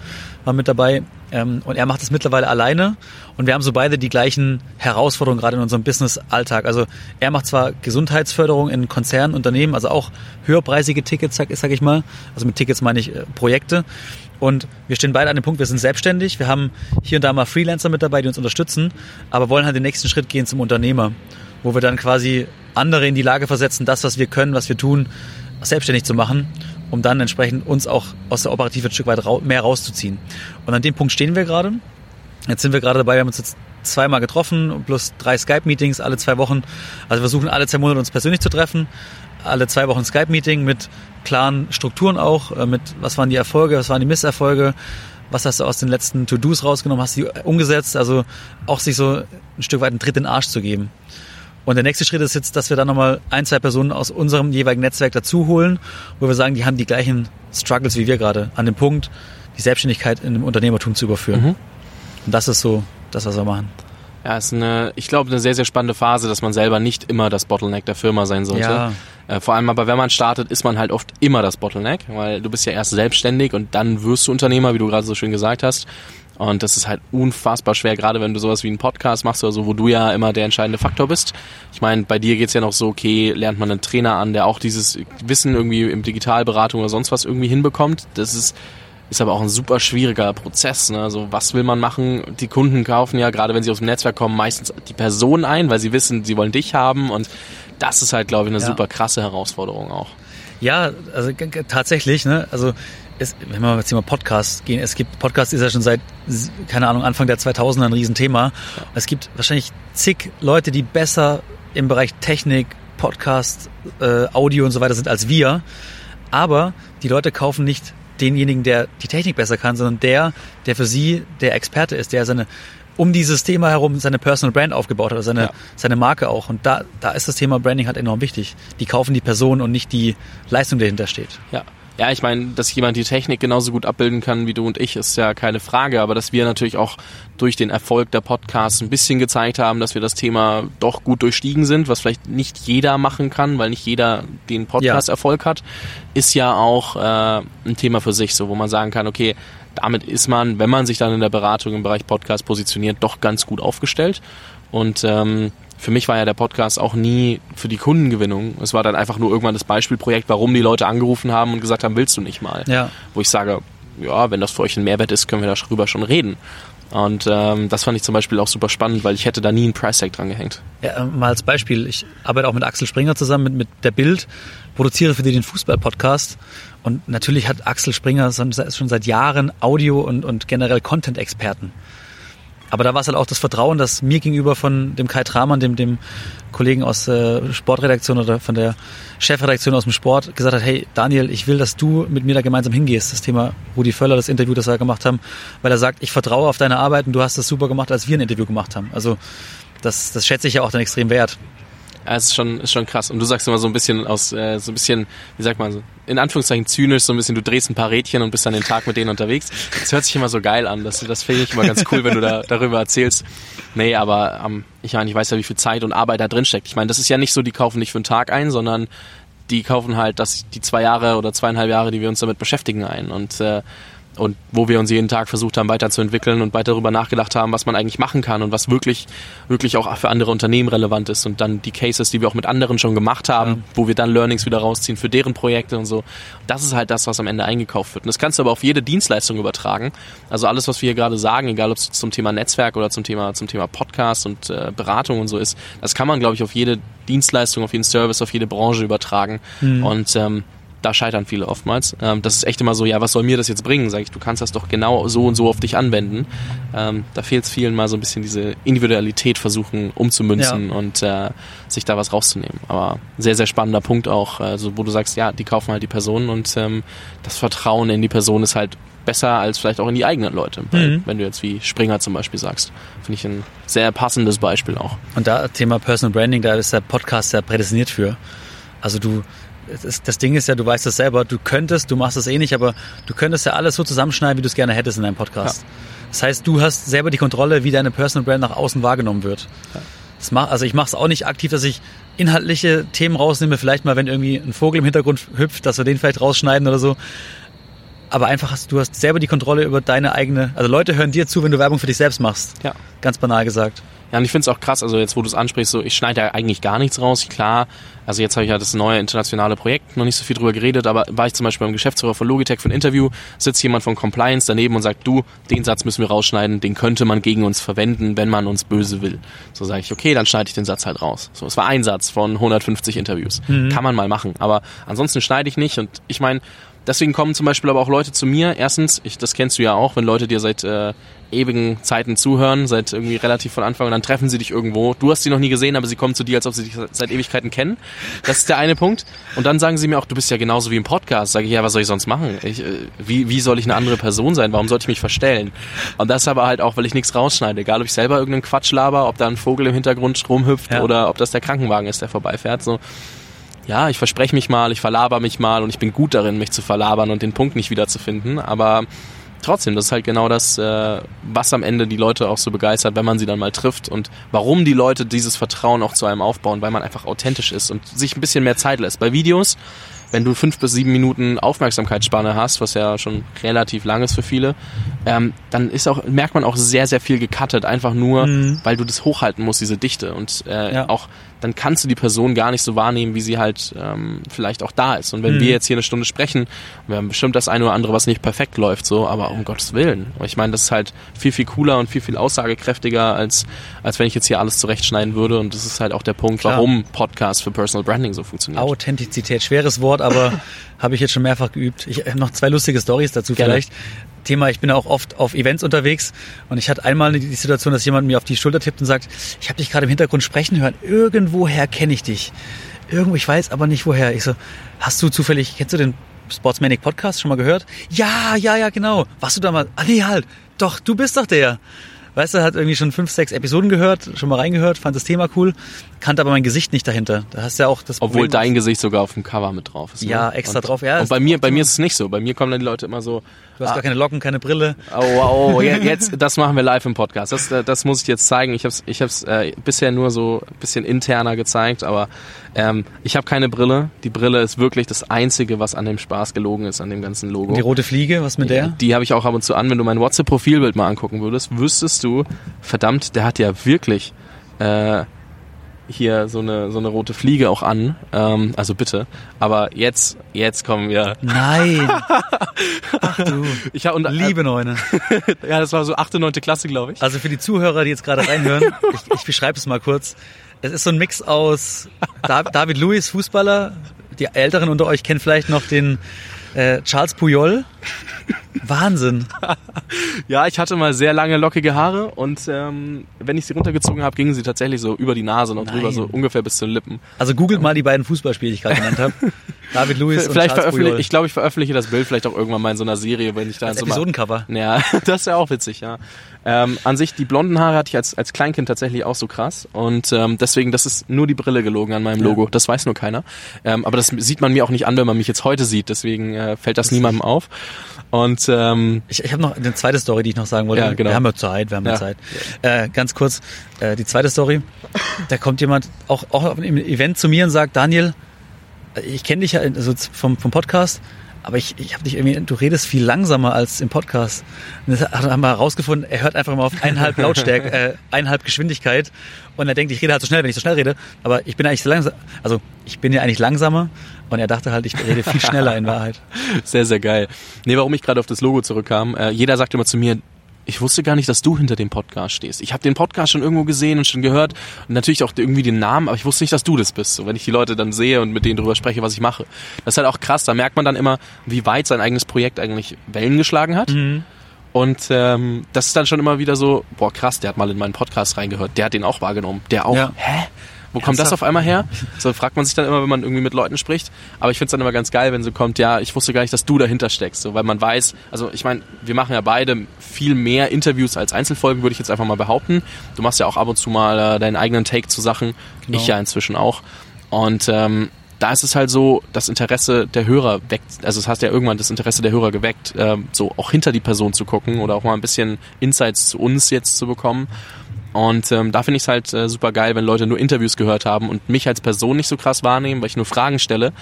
waren mit dabei. Ähm, und er macht es mittlerweile alleine. Und wir haben so beide die gleichen Herausforderungen gerade in unserem Business-Alltag. Also er macht zwar Gesundheitsförderung in Konzernen, Unternehmen, also auch höherpreisige Tickets, sag, sag ich mal. Also mit Tickets meine ich äh, Projekte. Und wir stehen beide an dem Punkt, wir sind selbstständig. Wir haben hier und da mal Freelancer mit dabei, die uns unterstützen, aber wollen halt den nächsten Schritt gehen zum Unternehmer, wo wir dann quasi andere in die Lage versetzen, das, was wir können, was wir tun, selbstständig zu machen, um dann entsprechend uns auch aus der Operative ein Stück weit rau mehr rauszuziehen. Und an dem Punkt stehen wir gerade. Jetzt sind wir gerade dabei, wir haben uns jetzt zweimal getroffen, plus drei Skype-Meetings alle zwei Wochen. Also wir versuchen alle zwei Monate uns persönlich zu treffen. Alle zwei Wochen Skype-Meeting mit klaren Strukturen auch, äh, mit was waren die Erfolge, was waren die Misserfolge, was hast du aus den letzten To-Dos rausgenommen, hast du die umgesetzt, also auch sich so ein Stück weit einen Tritt in den Arsch zu geben. Und der nächste Schritt ist jetzt, dass wir dann nochmal ein, zwei Personen aus unserem jeweiligen Netzwerk dazu holen, wo wir sagen, die haben die gleichen Struggles wie wir gerade, an dem Punkt, die Selbstständigkeit in dem Unternehmertum zu überführen. Mhm. Und das ist so das, was wir machen. Ja, ist eine, ich glaube, eine sehr, sehr spannende Phase, dass man selber nicht immer das Bottleneck der Firma sein sollte. Ja. Äh, vor allem aber, wenn man startet, ist man halt oft immer das Bottleneck, weil du bist ja erst selbstständig und dann wirst du Unternehmer, wie du gerade so schön gesagt hast. Und das ist halt unfassbar schwer, gerade wenn du sowas wie einen Podcast machst oder so, wo du ja immer der entscheidende Faktor bist. Ich meine, bei dir geht's ja noch so, okay, lernt man einen Trainer an, der auch dieses Wissen irgendwie im Digitalberatung oder sonst was irgendwie hinbekommt. Das ist ist aber auch ein super schwieriger Prozess. Ne? Also was will man machen? Die Kunden kaufen ja, gerade wenn sie aus dem Netzwerk kommen, meistens die Person ein, weil sie wissen, sie wollen dich haben und das ist halt, glaube ich, eine ja. super krasse Herausforderung auch. Ja, also tatsächlich, ne? Also es, wenn wir jetzt mal Podcast gehen, es gibt Podcast ist ja schon seit keine Ahnung Anfang der 2000er ein Riesenthema. Es gibt wahrscheinlich zig Leute, die besser im Bereich Technik, Podcast, äh, Audio und so weiter sind als wir. Aber die Leute kaufen nicht denjenigen, der die Technik besser kann, sondern der, der für sie der Experte ist, der seine um dieses Thema herum seine Personal Brand aufgebaut hat, seine, ja. seine Marke auch. Und da, da ist das Thema Branding halt enorm wichtig. Die kaufen die Person und nicht die Leistung, die dahinter steht. Ja, ja, ich meine, dass jemand die Technik genauso gut abbilden kann wie du und ich, ist ja keine Frage. Aber dass wir natürlich auch durch den Erfolg der Podcasts ein bisschen gezeigt haben, dass wir das Thema doch gut durchstiegen sind, was vielleicht nicht jeder machen kann, weil nicht jeder den Podcast-Erfolg ja. hat, ist ja auch äh, ein Thema für sich, so wo man sagen kann, okay, damit ist man, wenn man sich dann in der Beratung im Bereich Podcast positioniert, doch ganz gut aufgestellt. Und ähm, für mich war ja der Podcast auch nie für die Kundengewinnung. Es war dann einfach nur irgendwann das Beispielprojekt, warum die Leute angerufen haben und gesagt haben, willst du nicht mal? Ja. Wo ich sage, ja, wenn das für euch ein Mehrwert ist, können wir darüber schon reden. Und ähm, das fand ich zum Beispiel auch super spannend, weil ich hätte da nie einen Price Tag dran gehängt. Ja, äh, mal als Beispiel, ich arbeite auch mit Axel Springer zusammen, mit, mit der Bild, produziere für die den Fußball-Podcast. Und natürlich hat Axel Springer schon seit Jahren Audio und, und generell Content-Experten. Aber da war es halt auch das Vertrauen, dass mir gegenüber von dem Kai Tramann, dem, dem Kollegen aus der Sportredaktion oder von der Chefredaktion aus dem Sport, gesagt hat, hey Daniel, ich will, dass du mit mir da gemeinsam hingehst. Das Thema Rudi Völler, das Interview, das wir gemacht haben, weil er sagt, ich vertraue auf deine Arbeit und du hast das super gemacht, als wir ein Interview gemacht haben. Also das, das schätze ich ja auch dann extrem wert. Ja, es ist schon, ist schon krass. Und du sagst immer so ein bisschen aus, äh, so ein bisschen, wie sagt man so, in Anführungszeichen zynisch, so ein bisschen, du drehst ein paar Rädchen und bist dann den Tag mit denen unterwegs. Das hört sich immer so geil an. Das, das finde ich immer ganz cool, wenn du da darüber erzählst. Nee, aber ähm, ich meine, ich weiß ja, wie viel Zeit und Arbeit da drin steckt. Ich meine, das ist ja nicht so, die kaufen nicht für einen Tag ein, sondern die kaufen halt das, die zwei Jahre oder zweieinhalb Jahre, die wir uns damit beschäftigen, ein. Und äh, und wo wir uns jeden Tag versucht haben weiterzuentwickeln und weiter darüber nachgedacht haben, was man eigentlich machen kann und was wirklich, wirklich auch für andere Unternehmen relevant ist und dann die Cases, die wir auch mit anderen schon gemacht haben, ja. wo wir dann Learnings wieder rausziehen für deren Projekte und so. Das ist halt das, was am Ende eingekauft wird. Und das kannst du aber auf jede Dienstleistung übertragen. Also alles, was wir hier gerade sagen, egal ob es zum Thema Netzwerk oder zum Thema, zum Thema Podcast und äh, Beratung und so ist, das kann man, glaube ich, auf jede Dienstleistung, auf jeden Service, auf jede Branche übertragen. Mhm. Und ähm, da scheitern viele oftmals. Ähm, das ist echt immer so, ja, was soll mir das jetzt bringen? Sag ich, du kannst das doch genau so und so auf dich anwenden. Ähm, da fehlt es vielen mal so ein bisschen diese Individualität versuchen umzumünzen ja. und äh, sich da was rauszunehmen. Aber sehr, sehr spannender Punkt auch, also wo du sagst, ja, die kaufen halt die Personen und ähm, das Vertrauen in die Person ist halt besser als vielleicht auch in die eigenen Leute. Mhm. Wenn du jetzt wie Springer zum Beispiel sagst, finde ich ein sehr passendes Beispiel auch. Und da Thema Personal Branding, da ist der Podcast ja prädestiniert für. Also du das, das Ding ist ja, du weißt das selber, du könntest, du machst das eh nicht, aber du könntest ja alles so zusammenschneiden, wie du es gerne hättest in deinem Podcast. Ja. Das heißt, du hast selber die Kontrolle, wie deine Personal Brand nach außen wahrgenommen wird. Ja. Das mach, also ich mache es auch nicht aktiv, dass ich inhaltliche Themen rausnehme, vielleicht mal, wenn irgendwie ein Vogel im Hintergrund hüpft, dass wir den vielleicht rausschneiden oder so. Aber einfach hast du hast selber die Kontrolle über deine eigene, also Leute hören dir zu, wenn du Werbung für dich selbst machst. Ja. Ganz banal gesagt. Ja, und ich finde es auch krass, also jetzt, wo du es ansprichst, so ich schneide ja eigentlich gar nichts raus. Klar, also jetzt habe ich ja das neue internationale Projekt noch nicht so viel drüber geredet, aber war ich zum Beispiel beim Geschäftsführer von Logitech für ein Interview, sitzt jemand von Compliance daneben und sagt, du, den Satz müssen wir rausschneiden, den könnte man gegen uns verwenden, wenn man uns böse will. So sage ich, okay, dann schneide ich den Satz halt raus. So, es war ein Satz von 150 Interviews. Mhm. Kann man mal machen, aber ansonsten schneide ich nicht und ich meine, Deswegen kommen zum Beispiel aber auch Leute zu mir. Erstens, ich, das kennst du ja auch, wenn Leute dir seit äh, ewigen Zeiten zuhören, seit irgendwie relativ von Anfang und dann treffen sie dich irgendwo. Du hast sie noch nie gesehen, aber sie kommen zu dir, als ob sie dich seit Ewigkeiten kennen. Das ist der eine Punkt. Und dann sagen sie mir auch, du bist ja genauso wie im Podcast. Sage ich, ja, was soll ich sonst machen? Ich, äh, wie, wie soll ich eine andere Person sein? Warum sollte ich mich verstellen? Und das aber halt auch, weil ich nichts rausschneide. Egal, ob ich selber irgendeinen Quatsch laber, ob da ein Vogel im Hintergrund rumhüpft ja. oder ob das der Krankenwagen ist, der vorbeifährt. So ja, ich verspreche mich mal, ich verlaber mich mal und ich bin gut darin, mich zu verlabern und den Punkt nicht wiederzufinden. Aber trotzdem, das ist halt genau das, äh, was am Ende die Leute auch so begeistert, wenn man sie dann mal trifft und warum die Leute dieses Vertrauen auch zu einem aufbauen, weil man einfach authentisch ist und sich ein bisschen mehr Zeit lässt. Bei Videos, wenn du fünf bis sieben Minuten Aufmerksamkeitsspanne hast, was ja schon relativ lang ist für viele, ähm, dann ist auch, merkt man auch sehr, sehr viel gecuttet, einfach nur, mhm. weil du das hochhalten musst, diese Dichte und äh, ja. auch dann kannst du die Person gar nicht so wahrnehmen, wie sie halt ähm, vielleicht auch da ist. Und wenn mhm. wir jetzt hier eine Stunde sprechen, wir haben bestimmt das eine oder andere, was nicht perfekt läuft, so, aber um Gottes Willen. Ich meine, das ist halt viel, viel cooler und viel, viel aussagekräftiger, als, als wenn ich jetzt hier alles zurechtschneiden würde. Und das ist halt auch der Punkt, Klar. warum Podcast für Personal Branding so funktioniert. Authentizität, schweres Wort, aber habe ich jetzt schon mehrfach geübt. Ich noch zwei lustige Stories dazu Gerne. vielleicht. Thema, ich bin auch oft auf Events unterwegs und ich hatte einmal die Situation, dass jemand mir auf die Schulter tippt und sagt, ich habe dich gerade im Hintergrund sprechen hören, irgendwoher kenne ich dich. Irgendwo, ich weiß aber nicht woher. Ich so, hast du zufällig, kennst du den Sportsmanic Podcast schon mal gehört? Ja, ja, ja, genau. Warst du da mal? Ah nee, halt. Doch, du bist doch der weißt du, hat irgendwie schon fünf, sechs Episoden gehört, schon mal reingehört, fand das Thema cool, kannte aber mein Gesicht nicht dahinter. Da hast du ja auch das Obwohl Problem, dein Gesicht sogar auf dem Cover mit drauf ist. Ne? Ja, extra und, drauf, ja. Und bei mir, bei mir ist es nicht so. Bei mir kommen dann die Leute immer so. Du hast ah, gar keine Locken, keine Brille. Oh, oh, oh jetzt, das machen wir live im Podcast. Das, äh, das muss ich jetzt zeigen. Ich habe es ich hab's, äh, bisher nur so ein bisschen interner gezeigt, aber ähm, ich habe keine Brille. Die Brille ist wirklich das Einzige, was an dem Spaß gelogen ist, an dem ganzen Logo. Und die rote Fliege, was mit der? Die habe ich auch ab und zu an. Wenn du mein WhatsApp-Profilbild mal angucken würdest, wüsstest du, verdammt, der hat ja wirklich äh, hier so eine so eine rote Fliege auch an. Ähm, also bitte. Aber jetzt jetzt kommen wir. Nein. Ach du. Ich hab, und, äh, Liebe Neune. ja, das war so achte, neunte Klasse, glaube ich. Also für die Zuhörer, die jetzt gerade reinhören, ich, ich beschreibe es mal kurz. Es ist so ein Mix aus David Lewis, Fußballer. Die Älteren unter euch kennen vielleicht noch den äh, Charles Puyol. Wahnsinn. ja, ich hatte mal sehr lange lockige Haare und ähm, wenn ich sie runtergezogen habe, gingen sie tatsächlich so über die Nase noch drüber, so ungefähr bis zu den Lippen. Also googelt mal die beiden Fußballspiele, die ich gerade genannt habe. David Lewis und vielleicht Charles Puyol. Ich glaube, ich veröffentliche das Bild vielleicht auch irgendwann mal in so einer Serie, wenn ich da als so Episodencover. Mal, ja, das wäre auch witzig, ja. Ähm, an sich, die blonden Haare hatte ich als, als Kleinkind tatsächlich auch so krass. Und ähm, deswegen, das ist nur die Brille gelogen an meinem Logo. Ja. Das weiß nur keiner. Ähm, aber das sieht man mir auch nicht an, wenn man mich jetzt heute sieht. Deswegen äh, fällt das, das niemandem auf. Und ähm, ich, ich habe noch eine zweite Story, die ich noch sagen wollte. Ja, genau. Wir haben ja Zeit, wir haben ja, ja Zeit. Äh, ganz kurz, äh, die zweite Story. Da kommt jemand auch, auch auf einem Event zu mir und sagt, Daniel, ich kenne dich ja also vom, vom Podcast aber ich, ich habe dich irgendwie, du redest viel langsamer als im Podcast. Und das haben wir herausgefunden, er hört einfach immer auf eineinhalb Lautstärke, äh, eineinhalb Geschwindigkeit und er denkt, ich rede halt so schnell, wenn ich so schnell rede. Aber ich bin eigentlich so langsam, also ich bin ja eigentlich langsamer und er dachte halt, ich rede viel schneller in Wahrheit. Sehr, sehr geil. Nee, warum ich gerade auf das Logo zurückkam, äh, jeder sagt immer zu mir, ich wusste gar nicht, dass du hinter dem Podcast stehst. Ich habe den Podcast schon irgendwo gesehen und schon gehört und natürlich auch irgendwie den Namen, aber ich wusste nicht, dass du das bist. So, wenn ich die Leute dann sehe und mit denen darüber spreche, was ich mache. Das ist halt auch krass. Da merkt man dann immer, wie weit sein eigenes Projekt eigentlich Wellen geschlagen hat. Mhm. Und ähm, das ist dann schon immer wieder so, boah krass, der hat mal in meinen Podcast reingehört, der hat den auch wahrgenommen. Der auch, ja. hä? Wo kommt das auf einmal her? So fragt man sich dann immer, wenn man irgendwie mit Leuten spricht. Aber ich finde es dann immer ganz geil, wenn so kommt, ja, ich wusste gar nicht, dass du dahinter steckst. So, weil man weiß, also ich meine, wir machen ja beide viel mehr Interviews als Einzelfolgen, würde ich jetzt einfach mal behaupten. Du machst ja auch ab und zu mal äh, deinen eigenen Take zu Sachen. Genau. Ich ja inzwischen auch. Und ähm, da ist es halt so, das Interesse der Hörer weckt, also es hast ja irgendwann das Interesse der Hörer geweckt, ähm, so auch hinter die Person zu gucken oder auch mal ein bisschen Insights zu uns jetzt zu bekommen. Und ähm, da finde ich es halt äh, super geil, wenn Leute nur Interviews gehört haben und mich als Person nicht so krass wahrnehmen, weil ich nur Fragen stelle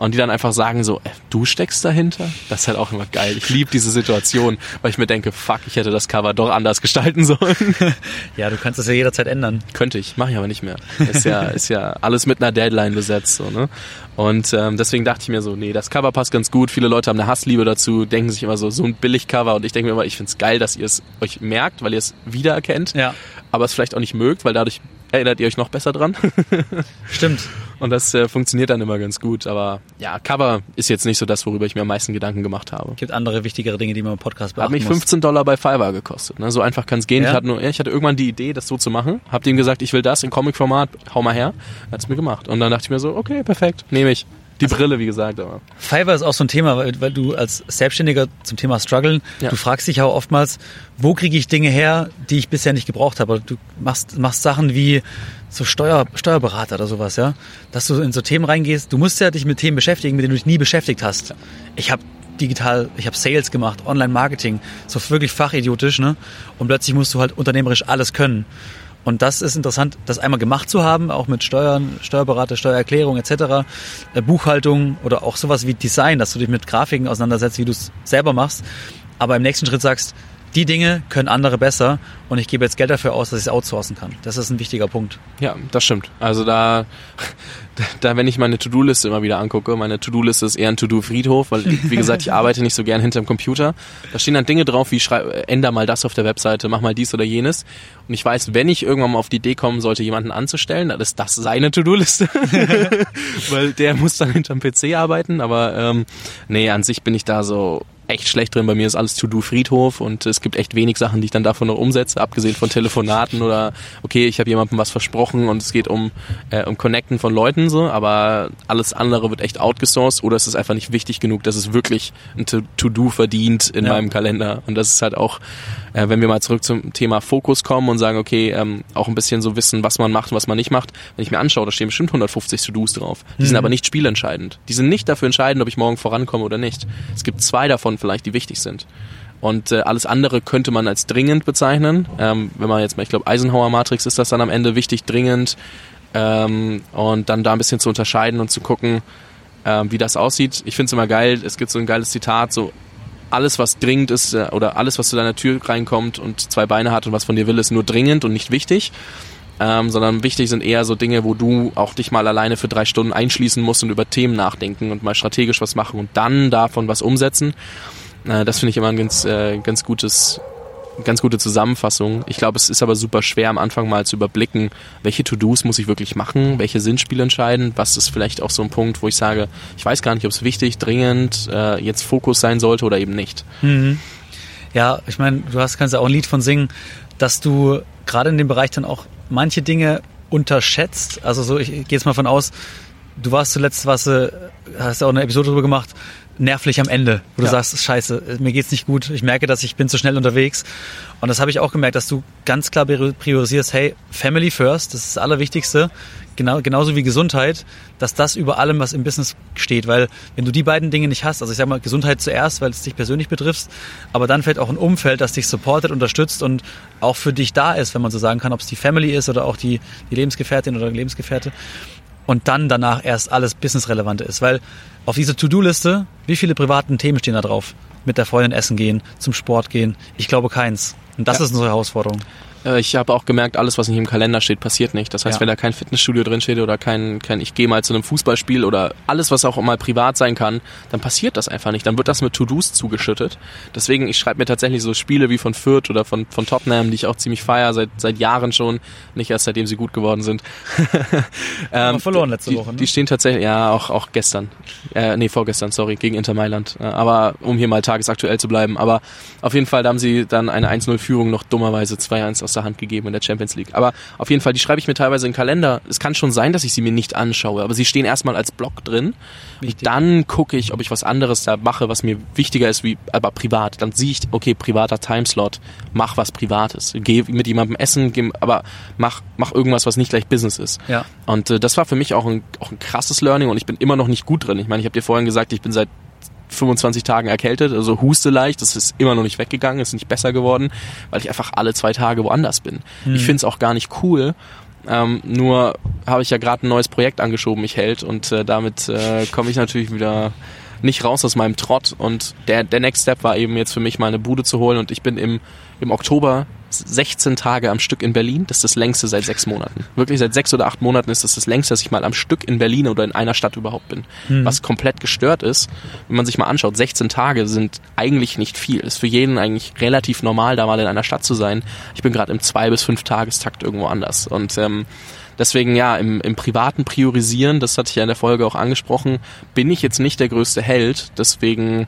und die dann einfach sagen so, äh, du steckst dahinter? Das ist halt auch immer geil. Ich liebe diese Situation, weil ich mir denke, fuck, ich hätte das Cover doch anders gestalten sollen. Ja, du kannst das ja jederzeit ändern. Könnte ich, mache ich aber nicht mehr. Ist ja, ist ja alles mit einer Deadline besetzt. So, ne? Und ähm, deswegen dachte ich mir so, nee, das Cover passt ganz gut. Viele Leute haben eine Hassliebe dazu, denken sich immer so, so ein Billig-Cover und ich denke mir immer, ich finde es geil, dass ihr es euch merkt, weil ihr es wiedererkennt. Ja aber es vielleicht auch nicht mögt, weil dadurch erinnert ihr euch noch besser dran. Stimmt. Und das äh, funktioniert dann immer ganz gut. Aber ja, Cover ist jetzt nicht so das, worüber ich mir am meisten Gedanken gemacht habe. Es gibt andere wichtigere Dinge, die man im Podcast beachten Hat mich 15 muss. Dollar bei Fiverr gekostet. Ne? So einfach kann es gehen. Ja? Ich, hatte nur, ich hatte irgendwann die Idee, das so zu machen. Hab dem gesagt, ich will das in Comic-Format, hau mal her. Hat es mir gemacht. Und dann dachte ich mir so, okay, perfekt, nehme ich. Die also, Brille, wie gesagt. Aber. Fiverr ist auch so ein Thema, weil, weil du als Selbstständiger zum Thema Struggeln, ja. du fragst dich auch oftmals, wo kriege ich Dinge her, die ich bisher nicht gebraucht habe. Du machst, machst Sachen wie so Steuer, Steuerberater oder sowas, ja. Dass du in so Themen reingehst. Du musst ja dich mit Themen beschäftigen, mit denen du dich nie beschäftigt hast. Ich habe digital, ich habe Sales gemacht, Online-Marketing, so wirklich fachidiotisch, ne? Und plötzlich musst du halt unternehmerisch alles können. Und das ist interessant, das einmal gemacht zu haben, auch mit Steuern, Steuerberater, Steuererklärung etc., äh, Buchhaltung oder auch sowas wie Design, dass du dich mit Grafiken auseinandersetzt, wie du es selber machst. Aber im nächsten Schritt sagst, die Dinge können andere besser und ich gebe jetzt Geld dafür aus, dass ich es outsourcen kann. Das ist ein wichtiger Punkt. Ja, das stimmt. Also da, da wenn ich meine To-Do-Liste immer wieder angucke, meine To-Do-Liste ist eher ein To-Do-Friedhof, weil wie gesagt, ich arbeite nicht so gern hinterm Computer. Da stehen dann Dinge drauf, wie schrei änder mal das auf der Webseite, mach mal dies oder jenes. Und ich weiß, wenn ich irgendwann mal auf die Idee kommen sollte, jemanden anzustellen, dann ist das seine To-Do-Liste. weil der muss dann hinterm PC arbeiten. Aber ähm, nee, an sich bin ich da so echt schlecht drin. Bei mir ist alles To-Do-Friedhof und es gibt echt wenig Sachen, die ich dann davon noch umsetze, abgesehen von Telefonaten oder okay, ich habe jemandem was versprochen und es geht um, äh, um Connecten von Leuten so, aber alles andere wird echt outgesourced oder es ist einfach nicht wichtig genug, dass es wirklich ein To-Do verdient in ja. meinem Kalender. Und das ist halt auch, äh, wenn wir mal zurück zum Thema Fokus kommen und sagen, okay, ähm, auch ein bisschen so wissen, was man macht und was man nicht macht. Wenn ich mir anschaue, da stehen bestimmt 150 To-Dos drauf. Die mhm. sind aber nicht spielentscheidend. Die sind nicht dafür entscheidend, ob ich morgen vorankomme oder nicht. Es gibt zwei davon vielleicht, die wichtig sind. Und äh, alles andere könnte man als dringend bezeichnen. Ähm, wenn man jetzt mal, ich glaube, Eisenhower Matrix ist das dann am Ende wichtig, dringend. Ähm, und dann da ein bisschen zu unterscheiden und zu gucken, ähm, wie das aussieht. Ich finde es immer geil, es gibt so ein geiles Zitat, so alles, was dringend ist äh, oder alles, was zu deiner Tür reinkommt und zwei Beine hat und was von dir will, ist nur dringend und nicht wichtig. Ähm, sondern wichtig sind eher so Dinge, wo du auch dich mal alleine für drei Stunden einschließen musst und über Themen nachdenken und mal strategisch was machen und dann davon was umsetzen. Äh, das finde ich immer ein ganz, äh, ganz gutes, ganz gute Zusammenfassung. Ich glaube, es ist aber super schwer am Anfang mal zu überblicken, welche To-Dos muss ich wirklich machen, welche sind spielentscheidend, was ist vielleicht auch so ein Punkt, wo ich sage, ich weiß gar nicht, ob es wichtig, dringend äh, jetzt Fokus sein sollte oder eben nicht. Mhm. Ja, ich meine, du hast kannst ja auch ein Lied von singen, dass du gerade in dem Bereich dann auch manche Dinge unterschätzt. Also so, ich gehe jetzt mal von aus, du warst zuletzt, was hast ja auch eine Episode darüber gemacht, nervlich am Ende, wo du ja. sagst, scheiße, mir geht's nicht gut, ich merke, dass ich bin zu schnell unterwegs. Und das habe ich auch gemerkt, dass du ganz klar priorisierst, hey, Family first, das ist das Allerwichtigste, genau, genauso wie Gesundheit, dass das über allem, was im Business steht. Weil wenn du die beiden Dinge nicht hast, also ich sage mal Gesundheit zuerst, weil es dich persönlich betrifft, aber dann fällt auch ein Umfeld, das dich supportet, unterstützt und auch für dich da ist, wenn man so sagen kann, ob es die Family ist oder auch die, die Lebensgefährtin oder Lebensgefährte und dann danach erst alles Businessrelevante ist. Weil auf dieser To-Do-Liste, wie viele privaten Themen stehen da drauf? Mit der Freundin essen gehen, zum Sport gehen? Ich glaube keins. Und das ja. ist unsere Herausforderung. Äh, ich habe auch gemerkt, alles, was nicht im Kalender steht, passiert nicht. Das heißt, ja. wenn da kein Fitnessstudio drin steht oder kein, kein ich gehe mal zu einem Fußballspiel oder alles, was auch mal privat sein kann, dann passiert das einfach nicht. Dann wird das mit To-Dos zugeschüttet. Deswegen, ich schreibe mir tatsächlich so Spiele wie von Fürth oder von, von Tottenham, die ich auch ziemlich feier, seit, seit Jahren schon. Nicht erst seitdem sie gut geworden sind. ähm, verloren letzte die, Woche, ne? Die stehen tatsächlich, ja, auch, auch gestern. Äh, nee, vorgestern, sorry, gegen Inter Mailand. Aber um hier mal tagesaktuell zu bleiben. Aber auf jeden Fall, da haben sie dann eine 1-0-Führung noch dummerweise 2-1 aus der Hand gegeben in der Champions League. Aber auf jeden Fall, die schreibe ich mir teilweise in den Kalender. Es kann schon sein, dass ich sie mir nicht anschaue, aber sie stehen erstmal als Block drin. Wichtig. Und dann gucke ich, ob ich was anderes da mache, was mir wichtiger ist, wie aber privat. Dann sehe ich, okay, privater Timeslot, mach was Privates. Geh mit jemandem essen, geh, aber mach, mach irgendwas, was nicht gleich Business ist. Ja. Und äh, das war für mich auch ein, auch ein krasses Learning und ich bin immer noch nicht gut drin. Ich meine, ich habe dir vorhin gesagt, ich bin seit 25 Tagen erkältet, also huste leicht, das ist immer noch nicht weggegangen, ist nicht besser geworden, weil ich einfach alle zwei Tage woanders bin. Mhm. Ich finde es auch gar nicht cool, ähm, nur habe ich ja gerade ein neues Projekt angeschoben, mich hält und äh, damit äh, komme ich natürlich wieder nicht raus aus meinem Trott und der, der Next Step war eben jetzt für mich mal eine Bude zu holen und ich bin im, im Oktober 16 Tage am Stück in Berlin. Das ist das längste seit sechs Monaten. Wirklich seit sechs oder acht Monaten ist das das längste, dass ich mal am Stück in Berlin oder in einer Stadt überhaupt bin. Mhm. Was komplett gestört ist, wenn man sich mal anschaut, 16 Tage sind eigentlich nicht viel. Ist für jeden eigentlich relativ normal, da mal in einer Stadt zu sein. Ich bin gerade im zwei bis fünf Tagestakt irgendwo anders. Und ähm, deswegen ja, im, im privaten Priorisieren, das hatte ich ja in der Folge auch angesprochen, bin ich jetzt nicht der größte Held. Deswegen